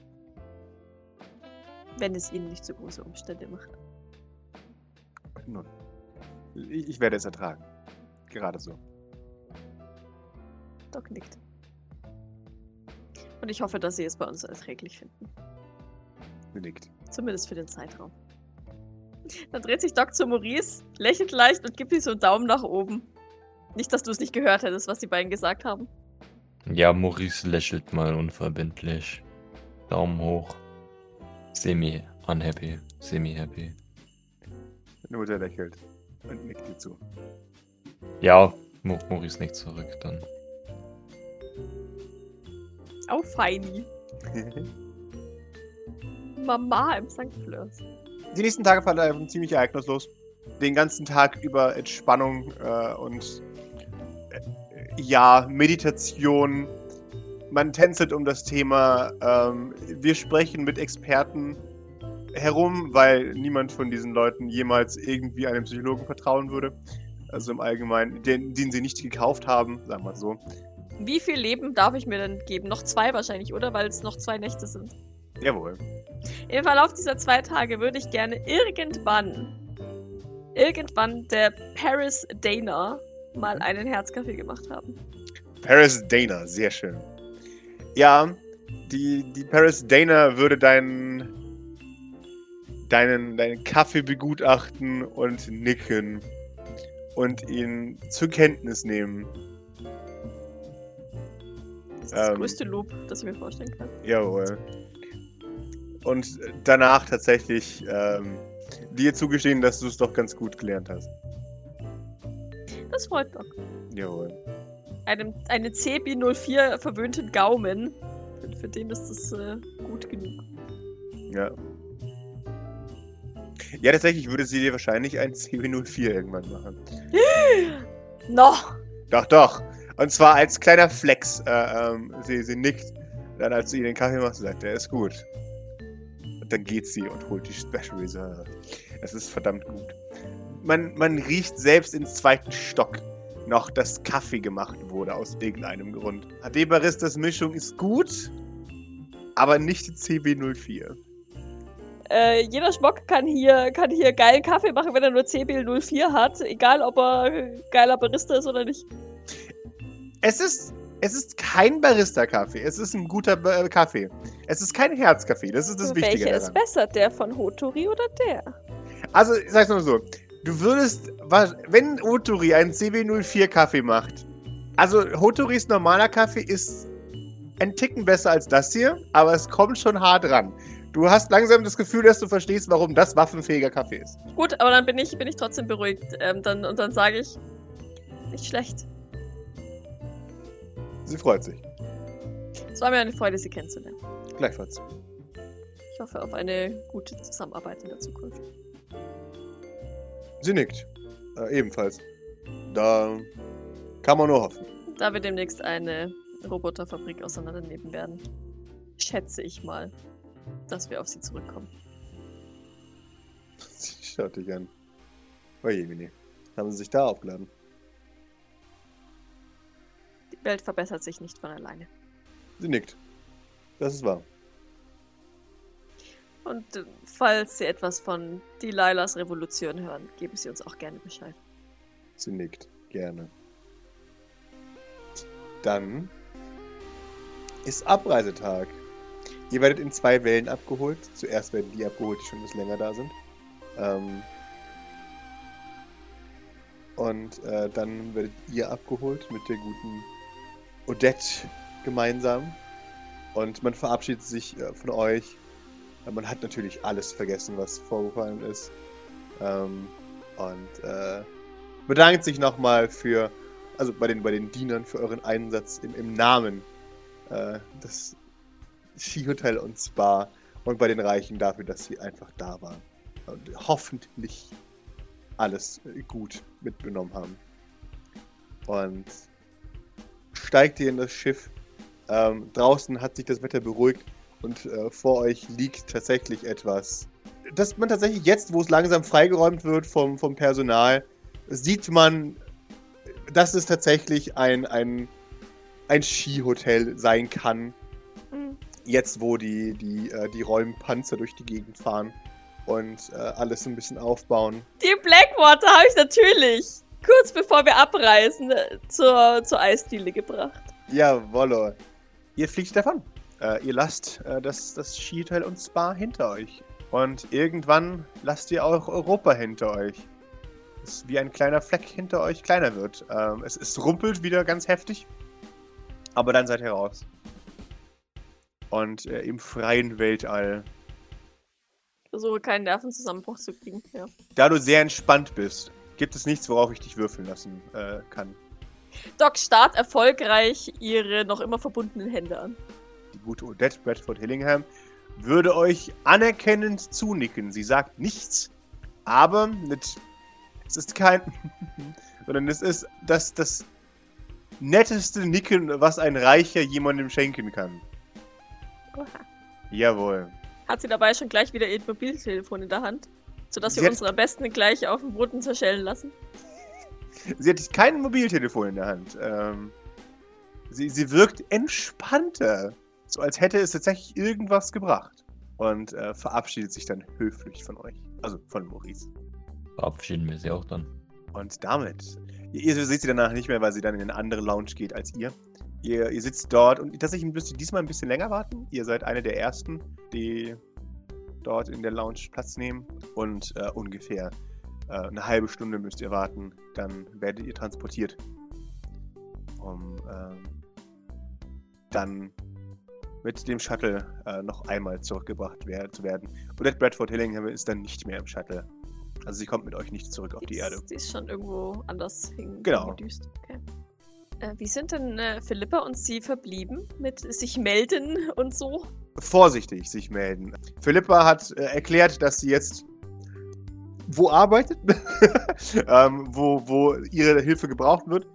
Wenn es Ihnen nicht so große Umstände macht. Nun, ich werde es ertragen. Gerade so. Doc nickt. Und ich hoffe, dass Sie es bei uns erträglich finden. Nickt. Zumindest für den Zeitraum. Dann dreht sich Doc zu Maurice, lächelt leicht und gibt ihm so einen Daumen nach oben. Nicht, dass du es nicht gehört hättest, was die beiden gesagt haben. Ja, Maurice lächelt mal unverbindlich. Daumen hoch. Semi unhappy, semi happy. Deine Mutter lächelt und nickt dir zu. Ja, Maurice nickt zurück dann. Auf Feini. Mama im St. Fleurs die nächsten Tage verlaufen ziemlich ereignislos. Den ganzen Tag über Entspannung äh, und äh, ja, Meditation. Man tänzelt um das Thema. Ähm, wir sprechen mit Experten herum, weil niemand von diesen Leuten jemals irgendwie einem Psychologen vertrauen würde. Also im Allgemeinen, den, den sie nicht gekauft haben, sagen wir so. Wie viel Leben darf ich mir denn geben? Noch zwei wahrscheinlich, oder? Weil es noch zwei Nächte sind. Jawohl. Im Verlauf dieser zwei Tage würde ich gerne irgendwann, irgendwann der Paris Dana mal einen Herzkaffee gemacht haben. Paris Dana, sehr schön. Ja, die, die Paris Dana würde deinen, deinen, deinen Kaffee begutachten und nicken und ihn zur Kenntnis nehmen. Das ist das ähm, größte Lob, das ich mir vorstellen kann. Jawohl und danach tatsächlich ähm, dir zugestehen, dass du es doch ganz gut gelernt hast. Das freut Doc. Jawohl. Einem, einen CB04 verwöhnten Gaumen. Für, für den ist das äh, gut genug. Ja. Ja, tatsächlich würde sie dir wahrscheinlich ein CB04 irgendwann machen. Noch! Doch, doch. Und zwar als kleiner Flex. Äh, ähm, sie, sie nickt. Dann, als du ihr den Kaffee machst, sagt er, ist gut. Und dann geht sie und holt die Special Reserve. Es ist verdammt gut. Man, man riecht selbst ins zweiten Stock noch, dass Kaffee gemacht wurde aus irgendeinem Grund. HD Baristas Mischung ist gut, aber nicht die CB04. Äh, jeder Schmock kann hier, kann hier geilen Kaffee machen, wenn er nur CB04 hat. Egal, ob er geiler Barista ist oder nicht. Es ist, es ist kein Barista-Kaffee. Es ist ein guter Ba- Kaffee. Es ist kein Herzkaffee. Das ist das Wichtige Welcher ist besser, der von Hotori oder der? Also, ich sag's mal so. Du würdest, wenn Otori einen CB04 Kaffee macht, also Hotoris normaler Kaffee ist ein Ticken besser als das hier, aber es kommt schon hart ran. Du hast langsam das Gefühl, dass du verstehst, warum das waffenfähiger Kaffee ist. Gut, aber dann bin ich, bin ich trotzdem beruhigt. Ähm, dann, und dann sage ich, nicht schlecht. Sie freut sich. Es war mir eine Freude, Sie kennenzulernen. Gleichfalls. Ich hoffe auf eine gute Zusammenarbeit in der Zukunft. Sie nickt. Äh, ebenfalls. Da kann man nur hoffen. Da wir demnächst eine Roboterfabrik auseinandernehmen werden, schätze ich mal, dass wir auf Sie zurückkommen. Sie schaut dich an. Oje, Mini. Haben sie sich da aufgeladen? Die Welt verbessert sich nicht von alleine. Sie nickt. Das ist wahr. Und äh, falls Sie etwas von Delilahs Revolution hören, geben Sie uns auch gerne Bescheid. Sie nickt. Gerne. Dann ist Abreisetag. Ihr werdet in zwei Wellen abgeholt. Zuerst werden die abgeholt, die schon ein bisschen länger da sind. Ähm und äh, dann werdet ihr abgeholt mit der guten Odette gemeinsam. Und man verabschiedet sich äh, von euch. Äh, Man hat natürlich alles vergessen, was vorgefallen ist. Ähm, und äh, bedankt sich nochmal für, also bei den, bei den Dienern für euren Einsatz im, im Namen des Skihotel und Spa und bei den Reichen dafür, dass sie einfach da waren. Und hoffentlich alles gut mitgenommen haben. Und steigt ihr in das Schiff. Ähm, draußen hat sich das Wetter beruhigt und äh, vor euch liegt tatsächlich etwas, dass man tatsächlich jetzt, wo es langsam freigeräumt wird vom, vom Personal, sieht man, dass es tatsächlich ein, ein, ein Skihotel sein kann. Hm. Jetzt, wo die, die, äh, die Räumpanzer durch die Gegend fahren und äh, alles ein bisschen aufbauen. Die Blackwater habe ich natürlich kurz bevor wir abreisen äh, zur, zur Eisdiele gebracht. Jawollo. Ihr fliegt davon. Äh, ihr lasst äh, das, das Skihotel und Spa hinter euch. Und irgendwann lasst ihr auch Europa hinter euch. Es wie ein kleiner Fleck hinter euch kleiner wird. Ähm, es, es rumpelt wieder ganz heftig. Aber dann seid ihr raus. Und äh, im freien Weltall. Ich versuche keinen Nervenzusammenbruch zu kriegen. Ja. Da du sehr entspannt bist, gibt es nichts, worauf ich dich würfeln lassen äh, kann. Doc starrt erfolgreich ihre noch immer verbundenen Hände an. die gute Odette Bradford Hillingham, würde euch anerkennend zunicken. Sie sagt nichts, aber mit, es ist kein, sondern es ist das, das netteste Nicken, was ein Reicher jemandem schenken kann. Oha. Jawohl. Hat sie dabei schon gleich wieder ihr Mobiltelefon in der Hand? Sodass wir Sie hat- unsere Besten gleich auf dem Boden zerschellen lassen? Sie hat kein Mobiltelefon in der Hand. Ähm, sie, sie wirkt entspannter, so als hätte es tatsächlich irgendwas gebracht. Und äh, verabschiedet sich dann höflich von euch. Also von Maurice. Verabschieden wir sie auch dann. Und damit, ihr, ihr seht sie danach nicht mehr, weil sie dann in eine andere Lounge geht als ihr. Ihr, ihr sitzt dort und tatsächlich müsst ihr diesmal ein bisschen länger warten. Ihr seid eine der ersten, die dort in der Lounge Platz nehmen. Und äh, ungefähr äh, eine halbe Stunde müsst ihr warten. Dann werdet ihr transportiert. Um ähm, dann mit dem Shuttle äh, noch einmal zurückgebracht wer zu werden. Odette Bradford Hillingham ist dann nicht mehr im Shuttle. Also sie kommt mit euch nicht zurück auf die, die Erde. Ist, die ist schon irgendwo anders hin Genau. hingedüst. Okay. Äh, wie sind denn äh, Philippa und sie verblieben mit sich melden und so? Vorsichtig sich melden. Philippa hat äh, erklärt, dass sie jetzt wo arbeitet, ähm, wo, wo ihre Hilfe gebraucht wird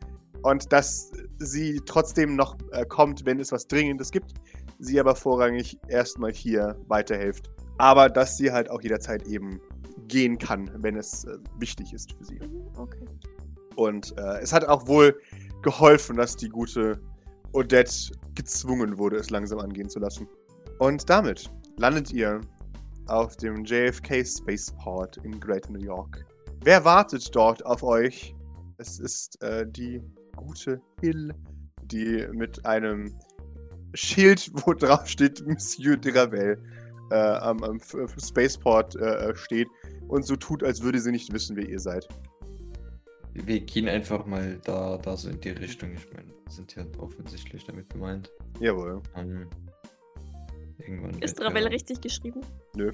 und dass sie trotzdem noch äh, kommt, wenn es was Dringendes gibt. Sie aber vorrangig erstmal hier weiterhilft. Aber dass sie halt auch jederzeit eben gehen kann, wenn es äh, wichtig ist für sie. Mhm, okay. Und äh, es hat auch wohl geholfen, dass die gute Odette gezwungen wurde, es langsam angehen zu lassen. Und damit landet ihr auf dem JFK Spaceport in Greater New York. Wer wartet dort auf euch? Es ist äh, die gute Hill, die mit einem Schild, wo drauf steht Monsieur de Ravel, äh, am, am Spaceport äh, steht und so tut, als würde sie nicht wissen, wer ihr seid. Wir gehen einfach mal da, da so in die Richtung. Ich meine, wir sind ja offensichtlich damit gemeint. Jawohl. Ähm, irgendwann. Ist Ravel ja- richtig geschrieben? Nö.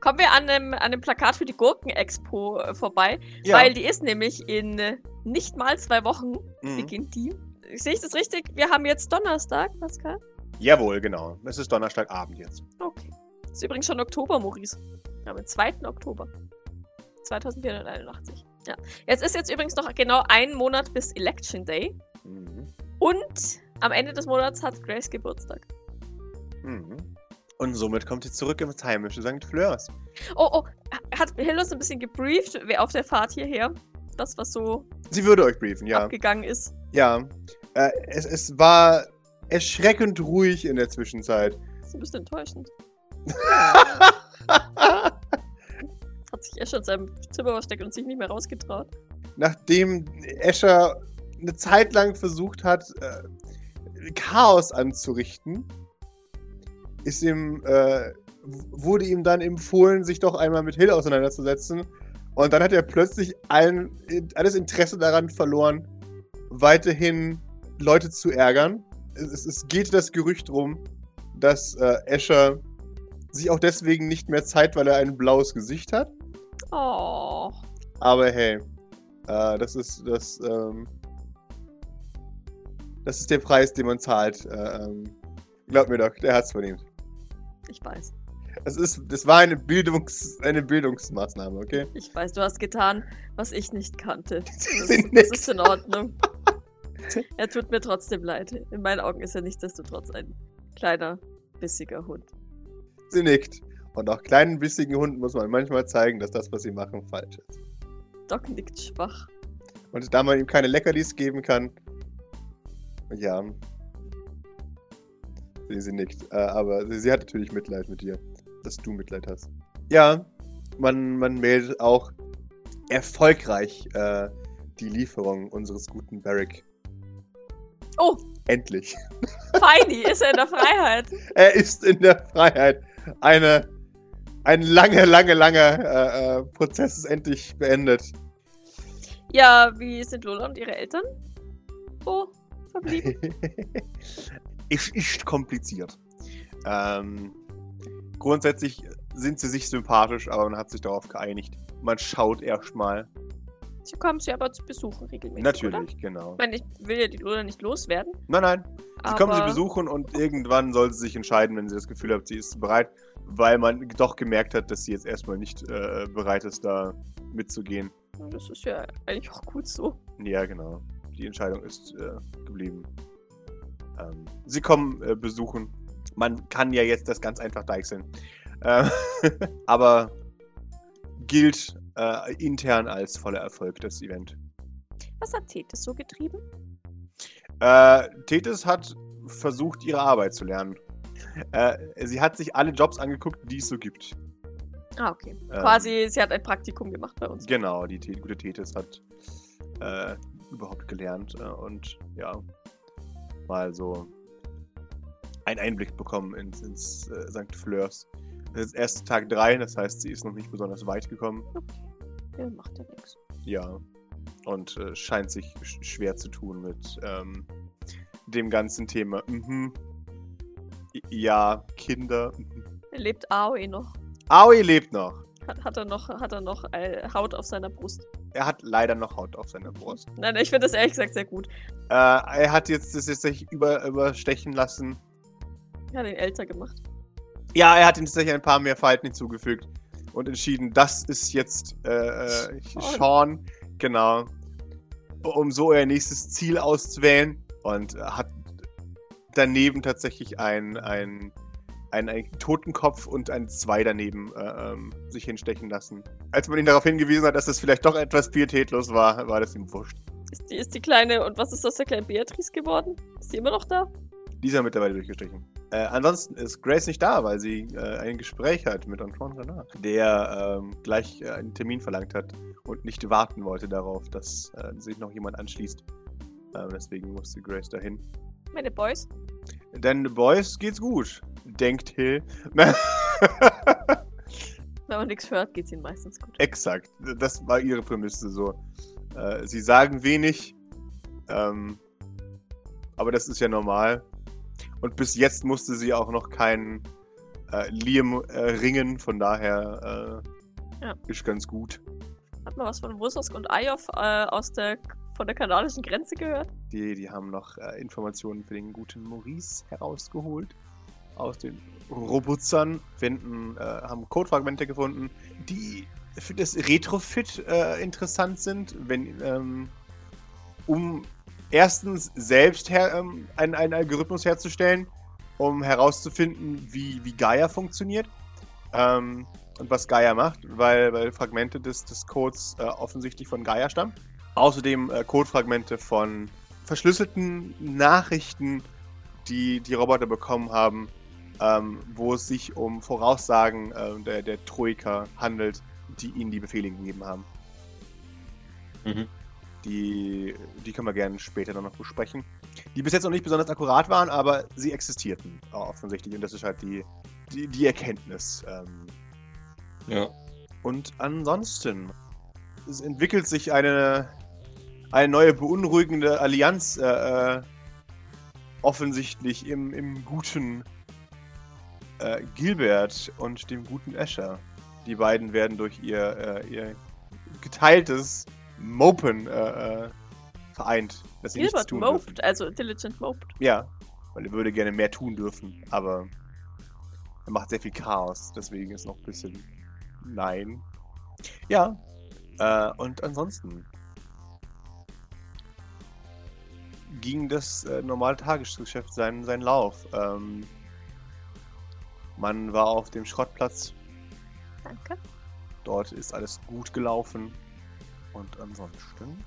Kommen wir an dem, an dem Plakat für die Gurken-Expo äh, vorbei, Ja. weil die ist nämlich in äh, nicht mal zwei Wochen Mhm. beginnt die. Sehe ich das richtig? Wir haben jetzt Donnerstag, Pascal? Jawohl, genau. Es ist Donnerstagabend jetzt. Okay. Ist übrigens schon Oktober, Maurice. Wir haben den 2. Oktober. 2481. Ja. Jetzt ist jetzt übrigens noch genau ein Monat bis Election Day. Mhm. Und am Ende des Monats hat Grace Geburtstag. Mhm. Und somit kommt ihr zurück ins heimische St. Fleurs. Oh, oh, hat Hill uns ein bisschen gebrieft, wer auf der Fahrt hierher? Das, was so Sie würde euch briefen, ja. abgegangen ist. Ja. Äh, es, es war erschreckend ruhig in der Zwischenzeit. Das ist ein bisschen enttäuschend. Hat sich Escher in seinem Zimmer versteckt und sich nicht mehr rausgetraut. Nachdem Escher eine Zeit lang versucht hat, äh, Chaos anzurichten, ist ihm, äh, wurde ihm dann empfohlen, sich doch einmal mit Hill auseinanderzusetzen. Und dann hat er plötzlich allen, alles Interesse daran verloren, weiterhin Leute zu ärgern. Es, es geht das Gerücht rum, dass äh, Escher sich auch deswegen nicht mehr zeigt, weil er ein blaues Gesicht hat. Oh. Aber hey, äh, das ist das, ähm, das ist der Preis, den man zahlt. Äh, ähm, glaub mir doch, der hat's verdient. Ich weiß. Es ist, das war eine Bildungs, eine Bildungsmaßnahme, okay? Ich weiß, du hast getan, was ich nicht kannte. Das, das ist in Ordnung. Er tut mir trotzdem leid. In meinen Augen ist er nichtsdestotrotz ein kleiner, bissiger Hund. Sie nickt. Und auch kleinen bissigen Hunden muss man manchmal zeigen, dass das, was sie machen, falsch ist. Doc nickt schwach. Und da man ihm keine Leckerlis geben kann, ja. Sie, sie nickt. Äh, aber sie, sie hat natürlich Mitleid mit dir, dass du Mitleid hast. Ja, man, man meldet auch erfolgreich äh, die Lieferung unseres guten Barrick. Oh, Endlich. Feini ist er in der Freiheit. Er ist in der Freiheit. Eine, ein lange, lange, lange äh, äh, Prozess ist endlich beendet. Ja, wie sind Lola und ihre Eltern? Oh, verblieben. ist, ist kompliziert. Ähm, grundsätzlich sind sie sich sympathisch, aber man hat sich darauf geeinigt. Man schaut erstmal. Sie kommen sie aber zu besuchen regelmäßig. Natürlich, Oder? genau. Ich meine, ich will ja die Lola nicht loswerden. Nein, nein. Sie kommen sie besuchen und irgendwann soll sie sich entscheiden, wenn sie das Gefühl hat, sie ist bereit, weil man doch gemerkt hat, dass sie jetzt erstmal nicht äh, bereit ist, da mitzugehen. Das ist ja eigentlich auch gut so. Ja, genau. Die Entscheidung ist äh, geblieben. Ähm, sie kommen äh, besuchen. Man kann ja jetzt das ganz einfach deichseln. Ähm, aber gilt äh, intern als voller Erfolg, das Event. Was hat Tethys so getrieben? Äh, Tethys hat versucht, ihre Arbeit zu lernen. Äh, sie hat sich alle Jobs angeguckt, die es so gibt. Ah, okay. Ähm, Quasi, sie hat ein Praktikum gemacht bei uns. Genau, die gute Tethys hat äh, überhaupt gelernt äh, und ja, mal so einen Einblick bekommen ins, ins äh, St. Fleurs. Das ist erst Tag 3, das heißt, sie ist noch nicht besonders weit gekommen. Ja, macht ja nichts. Ja. Und äh, scheint sich sch schwer zu tun mit ähm, dem ganzen Thema. Mhm. Ja, Kinder. Lebt Aoi noch? Aoi lebt noch. Hat, hat er noch, hat er noch äh, Haut auf seiner Brust? Er hat leider noch Haut auf seiner Brust. Nein, ich finde das ehrlich gesagt sehr gut. Äh, er hat jetzt das jetzt sich über, überstechen lassen. Er hat ihn älter gemacht. Ja, er hat ihm tatsächlich ein paar mehr Falten hinzugefügt und entschieden, das ist jetzt äh, äh, Sean. Genau. Um so ihr nächstes Ziel auszuwählen. Und hat daneben tatsächlich ein, ein, ein, ein Totenkopf und ein Zwei daneben äh, ähm, sich hinstechen lassen. Als man ihn darauf hingewiesen hat, dass das vielleicht doch etwas pietätlos war, war das ihm wurscht. Ist die, ist die kleine, und was ist aus der kleinen Beatrice geworden? Ist die immer noch da? Die ist ja mittlerweile durchgestrichen. Äh, ansonsten ist Grace nicht da, weil sie äh, ein Gespräch hat mit Antoine Renard, der ähm, gleich äh, einen Termin verlangt hat und nicht warten wollte darauf, dass äh, sich noch jemand anschließt. Ähm, deswegen musste Grace dahin. Meine Boys? Denn den Boys geht's gut, denkt Hill. Wenn man nichts hört, geht's ihnen meistens gut. Exakt, das war ihre Prämisse so. Äh, sie sagen wenig, ähm, aber das ist ja normal. Und bis jetzt musste sie auch noch keinen äh, Liam äh, ringen, von daher äh, ja. ist ganz gut. Hat man was von Wusosk und Ayov äh, aus der, von der kanadischen Grenze gehört? Die, die haben noch äh, Informationen für den guten Maurice herausgeholt. Aus den Robutzern finden, äh, haben Codefragmente gefunden, die für das Retrofit interessant sind, wenn ähm, um erstens selbst her, ähm, einen, einen, Algorithmus herzustellen, um herauszufinden, wie, wie Gaia funktioniert ähm, und was Gaia macht, weil, weil Fragmente des, des Codes äh, offensichtlich von Gaia stammen. Außerdem äh, Codefragmente von verschlüsselten Nachrichten, die die Roboter bekommen haben, ähm, wo es sich um Voraussagen äh, der, der Troika handelt, die ihnen die Befehle gegeben haben. Mhm. Die, die können wir gerne später noch besprechen. Die bis jetzt noch nicht besonders akkurat waren, aber sie existierten offensichtlich. Und das ist halt die, die, die Erkenntnis. Ähm. Ja. Und ansonsten, es entwickelt sich eine, eine neue beunruhigende Allianz äh, äh, offensichtlich im, im guten äh, Gilbert und dem guten Escher. Die beiden werden durch ihr, äh, ihr geteiltes Mopen äh, äh, vereint. Dass sie nichts tun moped, dürfen. also Intelligent Moped. Ja, weil er würde gerne mehr tun dürfen, aber er macht sehr viel Chaos, deswegen ist noch ein bisschen nein. Ja, äh, und ansonsten ging das äh, normale Tagesgeschäft seinen, seinen Lauf. Ähm, man war auf dem Schrottplatz. Danke. Dort ist alles gut gelaufen. Und ansonsten.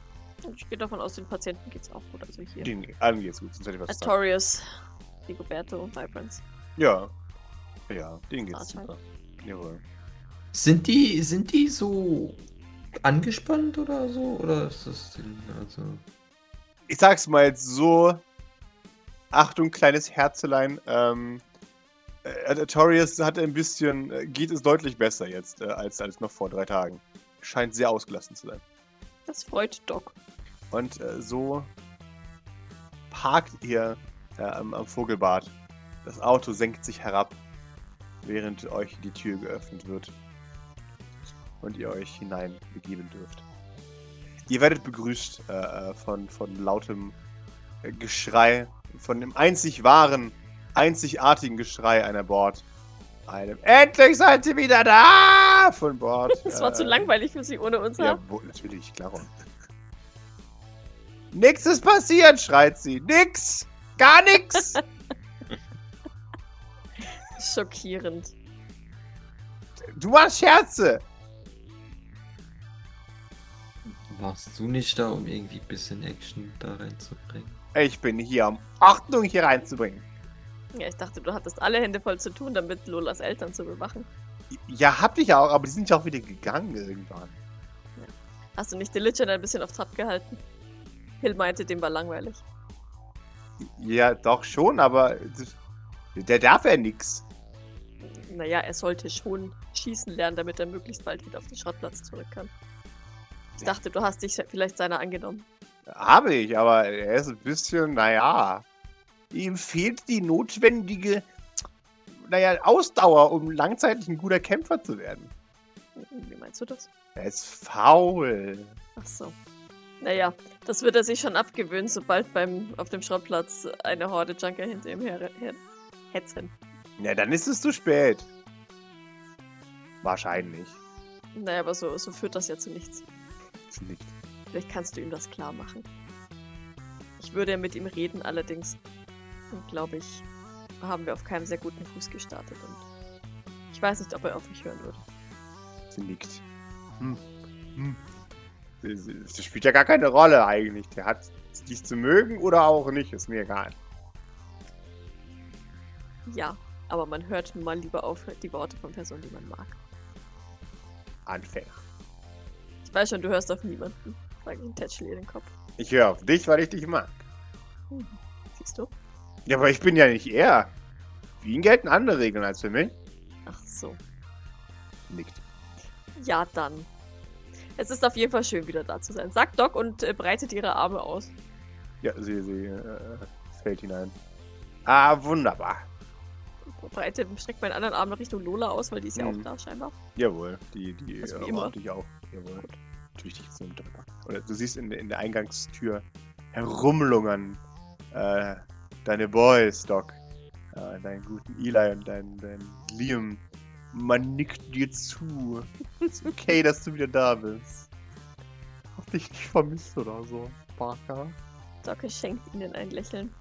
Ich gehe davon aus, den Patienten geht's auch gut. Also hier. Den, allen geht's gut, sonst hätte ich was Artorius, Rigoberto und Vibrance. Ja. Ja, denen geht's super. Jawohl. Sind die, sind die so angespannt oder so? Oder ist das also. Ich sag's mal jetzt so. Achtung, kleines Herzelein. Ähm, äh, Artorius hat ein bisschen, äh, geht es deutlich besser jetzt äh, als, als noch vor drei Tagen. Scheint sehr ausgelassen zu sein. Das freut Doc. Und äh, so parkt ihr äh, am, am, Vogelbad. Das Auto senkt sich herab, während euch die Tür geöffnet wird. Und ihr euch hinein begeben dürft. Ihr werdet begrüßt äh, äh von, von lautem äh, Geschrei, von dem einzig wahren, einzigartigen Geschrei einer Bord einem Endlich seid ihr wieder da von Bord. Das war äh, zu langweilig für sie ohne uns. Ja, wo, natürlich, klar. Nix ist passiert, schreit sie. Nix! Gar nix! Schockierend. Du machst Scherze! Warst du nicht da, um irgendwie ein bisschen Action da reinzubringen? Ich bin hier, um Ordnung hier reinzubringen. Ja, ich dachte, du hattest alle Hände voll zu tun, damit Lolas Eltern zu bewachen. Ja, hab ich auch, aber die sind ja auch wieder gegangen irgendwann. Ja. Hast du nicht Diligent ein bisschen auf Trab gehalten? Hill meinte, dem war langweilig. Ja, doch schon, aber der darf ja nix. Naja, er sollte schon schießen lernen, damit er möglichst bald wieder auf den Schrottplatz zurück kann. Ich dachte, du hast dich vielleicht seiner angenommen. Habe ich, aber er ist ein bisschen, naja. Ihm fehlt die notwendige naja, Ausdauer, um langzeitig ein guter Kämpfer zu werden. Wie meinst du das? Er ist faul. Ach so. Naja, das wird er sich schon abgewöhnen, sobald beim auf dem Schrottplatz eine Horde Junker hinter ihm her, her hetzen. Ja, dann ist es zu spät. Wahrscheinlich. Naja, aber so, so führt das ja zu nichts. Ist nicht. Vielleicht kannst du ihm das klar machen. Ich würde ja mit ihm reden, allerdings, glaube ich, haben wir auf keinem sehr guten Fuß gestartet und ich weiß nicht, ob er auf mich hören würde. Sie nickt. Hm. Hm. Das, das spielt ja gar keine Rolle eigentlich. Der hat dich zu mögen oder auch nicht, ist mir egal. Ja, aber man hört nun mal lieber auf die Worte von Personen, die man mag. Anfänger. Ich weiß schon, du hörst auf niemanden. Sag ich Tetschli in den Kopf. Ich höre auf dich, weil ich dich mag. Hm. Siehst du? Ja, aber ich bin ja nicht er. Für ihn gelten andere Regeln als für mich. Ach so. Nickt. Ja, dann. Es ist auf jeden Fall schön, wieder da zu sein. Sagt Doc und äh, breitet ihre Arme aus. Ja, sie, sie äh, fällt hinein. Ah, wunderbar. Breite, streckt meinen anderen Arm nach Richtung Lola aus, weil die ist ja Mhm. auch da scheinbar. Jawohl, die, die Also wie äh, immer. umarmt dich auch. Jawohl. Natürlich dich zum Drüber. Oder du siehst in, der- in der Eingangstür herumlungern äh, deine Boys, Doc. Äh, deinen guten Eli und deinen, deinen Liam. Man nickt dir zu. ist okay, dass du wieder da bist. Hab dich nicht vermisst oder so, Parker. Doc schenkt ihnen ein Lächeln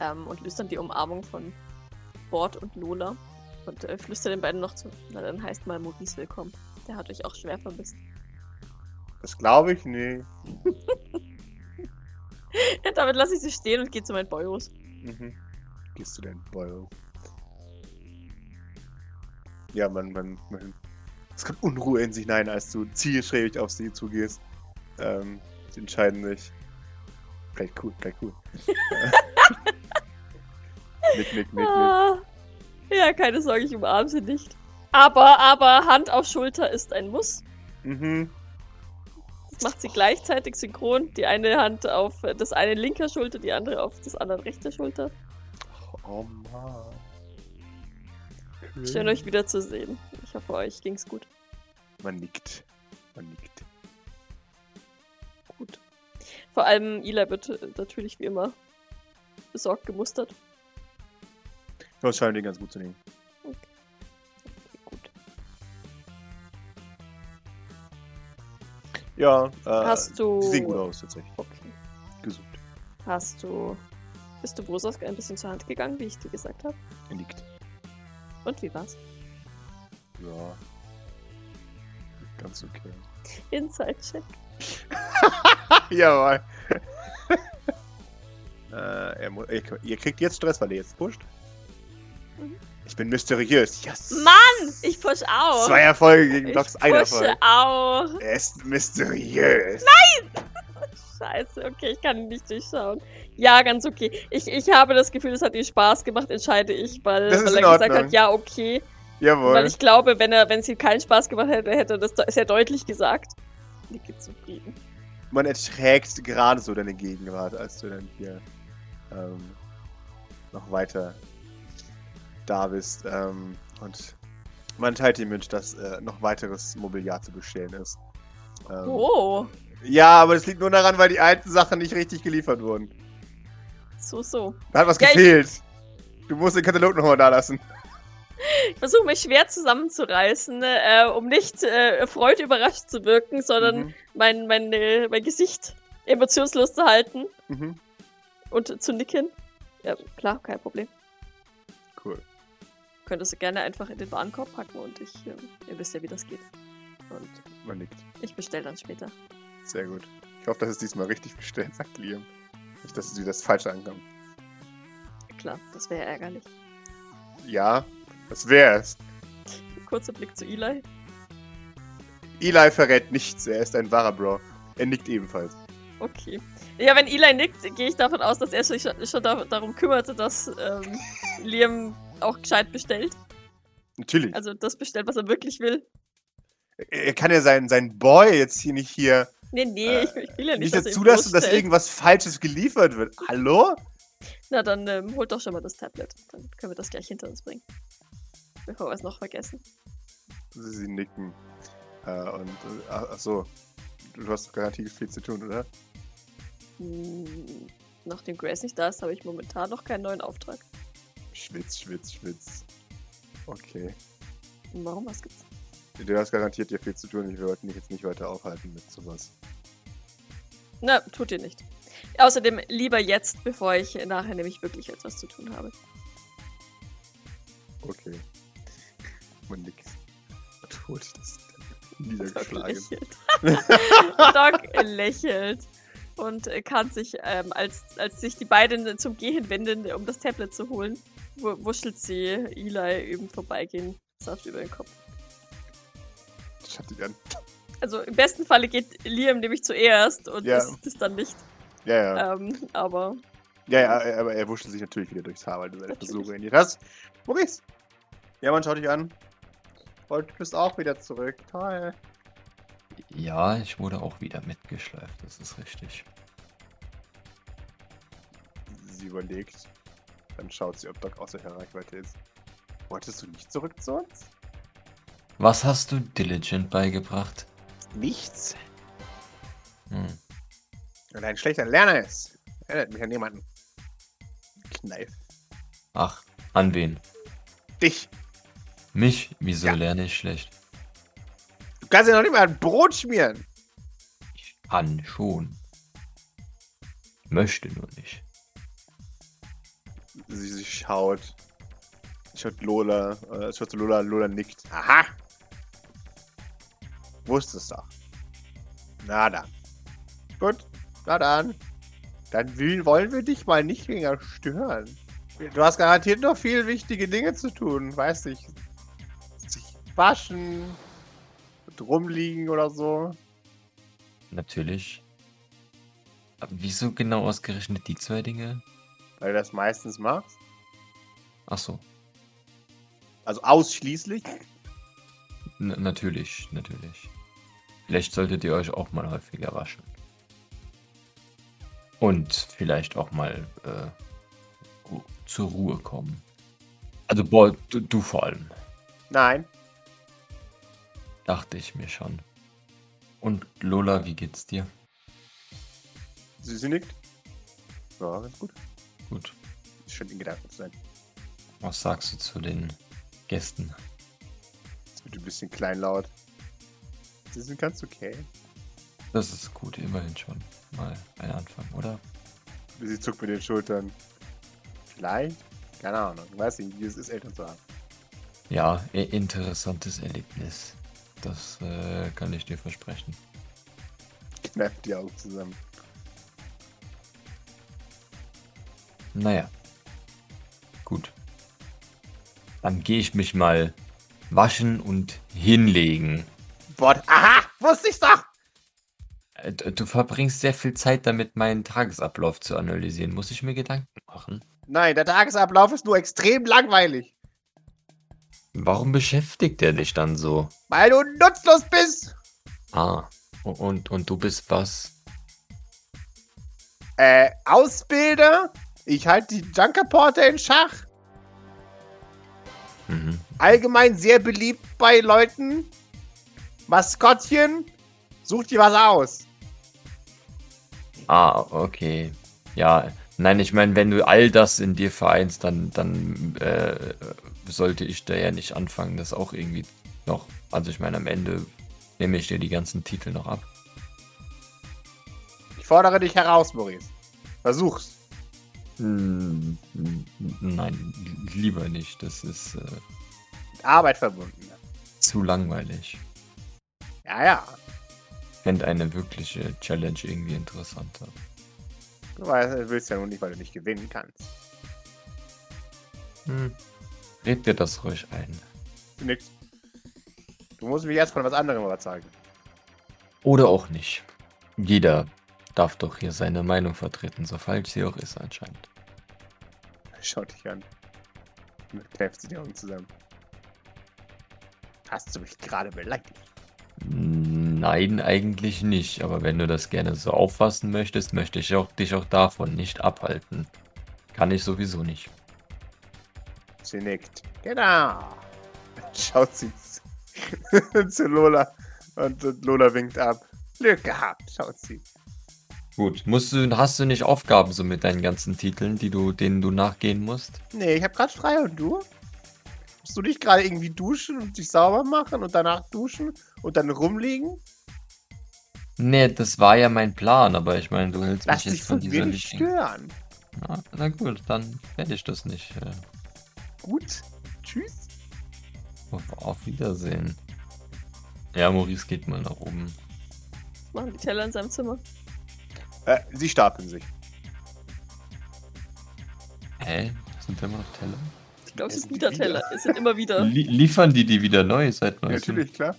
ähm, und löst dann die Umarmung von Bord und Lola und äh, flüstert den beiden noch zu. Na, dann heißt mal Maurice willkommen. Der hat euch auch schwer vermisst. Das glaube ich nicht. Damit lasse ich sie stehen und gehe zu meinen Boyos. Mhm. Gehst du denn, Boyle? Ja, man, man, man. Es kommt Unruhe in sich hinein, als du zielstrebig auf sie zugehst. Ähm, sie entscheiden sich. Vielleicht cool, vielleicht cool. nick, nick, nick, nick. Ah, ja, keine Sorge, ich umarme sie nicht. Aber, aber Hand auf Schulter ist ein Muss. Mhm. Das macht sie gleichzeitig synchron. Die eine Hand auf das eine linke Schulter, die andere auf das andere rechte Schulter. Oh Mann. Schön euch wiederzusehen. Ich hoffe, euch ging's gut. Man nickt. Man nickt. Gut. Vor allem Ila wird natürlich wie immer besorgt gemustert. Das scheint ihn ganz gut zu nehmen. Ja, äh, Hast du. die sehen gut aus, tatsächlich. Okay. Gesund. Hast du. Bist du Brosas ein bisschen zur Hand gegangen, wie ich dir gesagt habe? Er nickt. Und wie war's? Ja. Ganz okay. Inside-Check. Jawohl. äh, er ihr, ihr kriegt jetzt Stress, weil ihr jetzt pusht. Mhm. Ich bin mysteriös. Yes! Mann! Ich push auch! Zwei Erfolge gegen ich Docs, ein pushe Erfolg. auch! Er ist mysteriös. Scheiße, okay, ich kann ihn nicht durchschauen. Ja, ganz okay. Ich, ich habe das Gefühl, es hat ihm Spaß gemacht, entscheide ich, weil, Das ist weil er gesagt hat, ja, okay. Jawohl. Weil ich glaube, wenn er, wenn es ihm keinen Spaß gemacht hätte, hätte er das sehr deutlich gesagt. Nicke zufrieden. Man erträgt gerade so deine Gegenwart, als du dann hier ähm, noch weiter da bist. Ähm, und man teilt dir mit, dass äh, noch weiteres Mobiliar zu bestellen ist. Ähm, Oh, Ja, aber das liegt nur daran, weil die alten Sachen nicht richtig geliefert wurden. so, so. Da hat was Ja, gefehlt. Du musst den Katalog nochmal da lassen. Ich versuche mich schwer zusammenzureißen, äh, um nicht äh, Freude überrascht zu wirken, sondern Mhm. mein, mein, äh, mein Gesicht emotionslos zu halten Mhm. und zu nicken. Ja, klar, kein Problem. Cool. Könntest du gerne einfach in den Warenkorb packen und ich, äh, ihr wisst ja, wie das geht. Und Man nickt. ich bestelle dann später. Sehr gut. Ich hoffe, dass es diesmal richtig bestellt, sagt Liam. Nicht, dass sie das falsche ankommt. Klar, das wäre ärgerlich. Ja, das wär's. Kurzer Blick zu Eli. Eli verrät nichts, er ist ein wahrer Bro. Er nickt ebenfalls. Okay. Ja, wenn Eli nickt, gehe ich davon aus, dass er sich schon, schon da, darum kümmerte, dass ähm, Liam auch gescheit bestellt. Natürlich. Also das bestellt, was er wirklich will. er kann ja seinen, seinen Boy jetzt hier nicht hier Nee, nee, Äh, ich, will ja nicht, nicht dass dazu dass bloßstellt. irgendwas Falsches geliefert wird. Hallo? Na, dann ähm, holt doch schon mal das Tablet. Dann können wir das gleich hinter uns bringen. bevor wir es noch vergessen. Sie, nicken. Äh, und, äh, ach so, du hast doch garantiert viel zu tun, oder? Hm, nachdem Grace nicht da ist, habe ich momentan noch keinen neuen Auftrag. Schwitz, schwitz, schwitz. Okay. Warum was gibt's? Du hast garantiert dir viel zu tun. Wir wollten dich jetzt nicht weiter aufhalten mit sowas. Na, tut ihr nicht. Außerdem lieber jetzt, bevor ich nachher nämlich wirklich etwas zu tun habe. Okay. Man nix. Was holt das denn? Doc Niedergeschlagen. lächelt. Doc lächelt und kann sich, ähm, als, als sich die beiden zum Gehen wenden, um das Tablet zu holen, wuschelt sie Eli eben vorbeigehen, saft über den Kopf. Schaut dich an. Also im besten Falle geht Liam nämlich zuerst und Ja. ist es dann nicht. Ja, ja. Ähm, aber Ja, ja, aber er wuschelt sich natürlich wieder durchs Haar, weil du seine. Versuche ruiniert hast. Maurice! Ja, man, schau dich an. Und du bist auch wieder zurück. Toll. Ja, ich wurde auch wieder mitgeschleift, das ist richtig. Sie überlegt. Dann schaut sie, ob Doc außer der Reichweite ist. Wolltest du nicht zurück zu uns? Was hast du Diligent beigebracht? Nichts. Hm. Und ein schlechter Lerner ist. Erinnert mich an jemanden. Kneif. Ach, an wen? Dich. Mich? Wieso Ja. lerne ich schlecht? Du kannst ja noch nicht mal ein Brot schmieren. Ich kann schon. Möchte nur nicht. Sie, sie schaut. Schaut Lola. Äh, schaut zu Lola. Lola nickt. Aha. Wusstest doch. Na dann. Gut. Na dann. Dann wollen wir dich mal nicht länger stören. Du hast garantiert noch viel wichtige Dinge zu tun. Weiß nicht. Sich waschen. Rumliegen oder so. Natürlich. Aber wieso genau ausgerechnet die zwei Dinge? Weil du das meistens machst. Ach so. Also ausschließlich. N natürlich, natürlich. Vielleicht solltet ihr euch auch mal häufiger waschen. Und vielleicht auch mal äh, zur Ruhe kommen. Also, boah, du, du vor allem. Nein. Dachte ich mir schon. Und Lola, wie geht's dir? Sie, sie nickt. Ja, ganz gut. Gut. Ist schon in Gedanken zu sein. Was sagst du zu den Gästen? Es wird ein bisschen kleinlaut. Sie sind ganz okay. Das ist gut, immerhin schon mal ein Anfang, oder? Sie zuckt mit den Schultern. Vielleicht? Keine Ahnung. Ich weiß nicht, wie es ist, Eltern zu haben. Ja, interessantes Erlebnis. Das äh, kann ich dir versprechen. Kneift die Augen zusammen. Naja. Gut. Dann gehe ich mich mal waschen und hinlegen. Bord. Aha! Wusste ich's doch! Äh, Du verbringst sehr viel Zeit damit, meinen Tagesablauf zu analysieren. Muss ich mir Gedanken machen? Nein, der Tagesablauf ist nur extrem langweilig. Warum beschäftigt er dich dann so? Weil du nutzlos bist. Ah, und, und du bist was? Äh, Ausbilder? Ich halte die Junkerporte in Schach. Mhm. Allgemein sehr beliebt bei Leuten. Maskottchen. Such dir was aus. Ah, okay. Ja, nein, ich meine, wenn du all das in dir vereinst, dann, dann äh, sollte ich da ja nicht anfangen, das auch irgendwie noch. Also ich meine, am Ende nehme ich dir die ganzen Titel noch ab. Ich fordere dich heraus, Maurice. Versuch's. Hm, nein, li- lieber nicht. Das ist äh, Mit Arbeit verbunden. zu langweilig. Ja, ja. Fände eine wirkliche Challenge irgendwie interessanter. Du willst ja nur nicht, weil du nicht gewinnen kannst. Hm. Red dir das ruhig ein. Nix. Du musst mich erst von was anderem überzeugen. Oder auch nicht. Jeder darf doch hier seine Meinung vertreten, so falsch sie auch ist anscheinend. Schaut dich an. Und kneift sie die Augen zusammen. Hast du mich gerade beleidigt? Nein, eigentlich nicht. Aber wenn du das gerne so auffassen möchtest, möchte ich auch, dich auch davon nicht abhalten. Kann ich sowieso nicht. Sie nickt. Genau. Schaut sie zu Lola und, und Lola winkt ab. Glück gehabt, schaut sie. Gut, musst du, hast du nicht Aufgaben so mit deinen ganzen Titeln, die du, denen du nachgehen musst? Nee, ich hab grad frei und du? Musst du nicht gerade irgendwie duschen und dich sauber machen und danach duschen und dann rumliegen? Nee, das war ja mein Plan, aber ich meine, du hältst Lass mich dich jetzt von von dieser mir nicht stören. Na, na gut, dann werde ich das nicht. Äh, Gut. Tschüss. auf, auf Wiedersehen. Ja, Maurice geht mal nach oben. Machen die Teller in seinem Zimmer. Äh, sie stapeln sich. Hä? Sind da immer noch Teller? Ich glaube, es sind wieder. Teller. Es sind immer wieder. Lie liefern die die wieder neu seit Ja, neuestem? natürlich, klar.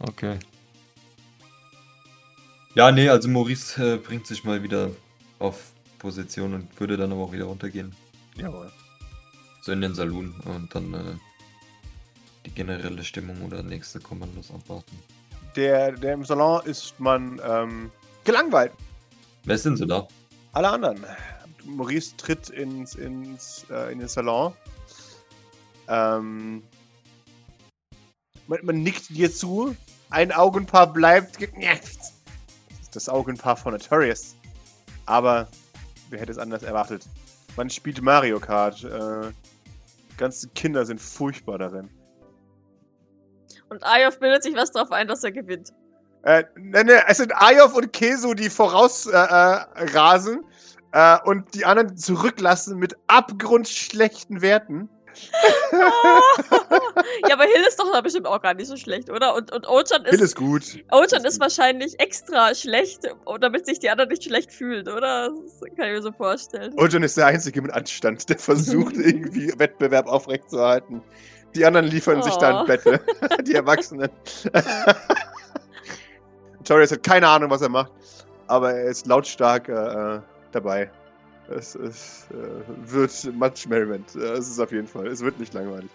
Okay. Ja, nee, also Maurice äh, bringt sich mal wieder auf Position und würde dann aber auch wieder runtergehen. Jawohl. So in den Saloon und dann äh, die generelle Stimmung oder nächste Kommandos abwarten. Der, der im Salon ist man ähm, gelangweilt. Wer sind sie da? Alle anderen. Maurice tritt ins, ins, äh, in den Salon. Ähm, man, man nickt dir zu. Ein Augenpaar bleibt geknäpft. Das Augenpaar von Notorious. Aber wer hätte es anders erwartet? Man spielt Mario Kart. Äh, ganze Kinder sind furchtbar darin. Und Ayov bildet sich was drauf ein, dass er gewinnt. Äh, ne, ne, es sind Ayov und Kesu, die voraus äh, äh, rasen äh, und die anderen zurücklassen mit abgrundschlechten Werten. ja, aber Hill ist doch da bestimmt auch gar nicht so schlecht, oder? Und, und Ochan Hill ist, ist gut. Ochan ist ist wahrscheinlich extra schlecht, damit sich die anderen nicht schlecht fühlen, oder? Das kann ich mir so vorstellen. Ojon ist der Einzige mit Anstand, der versucht, irgendwie Wettbewerb aufrechtzuerhalten. Die anderen liefern sich dann Oh. Bette. Die Erwachsenen. Torius hat keine Ahnung, was er macht, aber er ist lautstark äh, dabei. Es, es äh, wird much merriment. Äh, Es ist auf jeden Fall. Es wird nicht langweilig.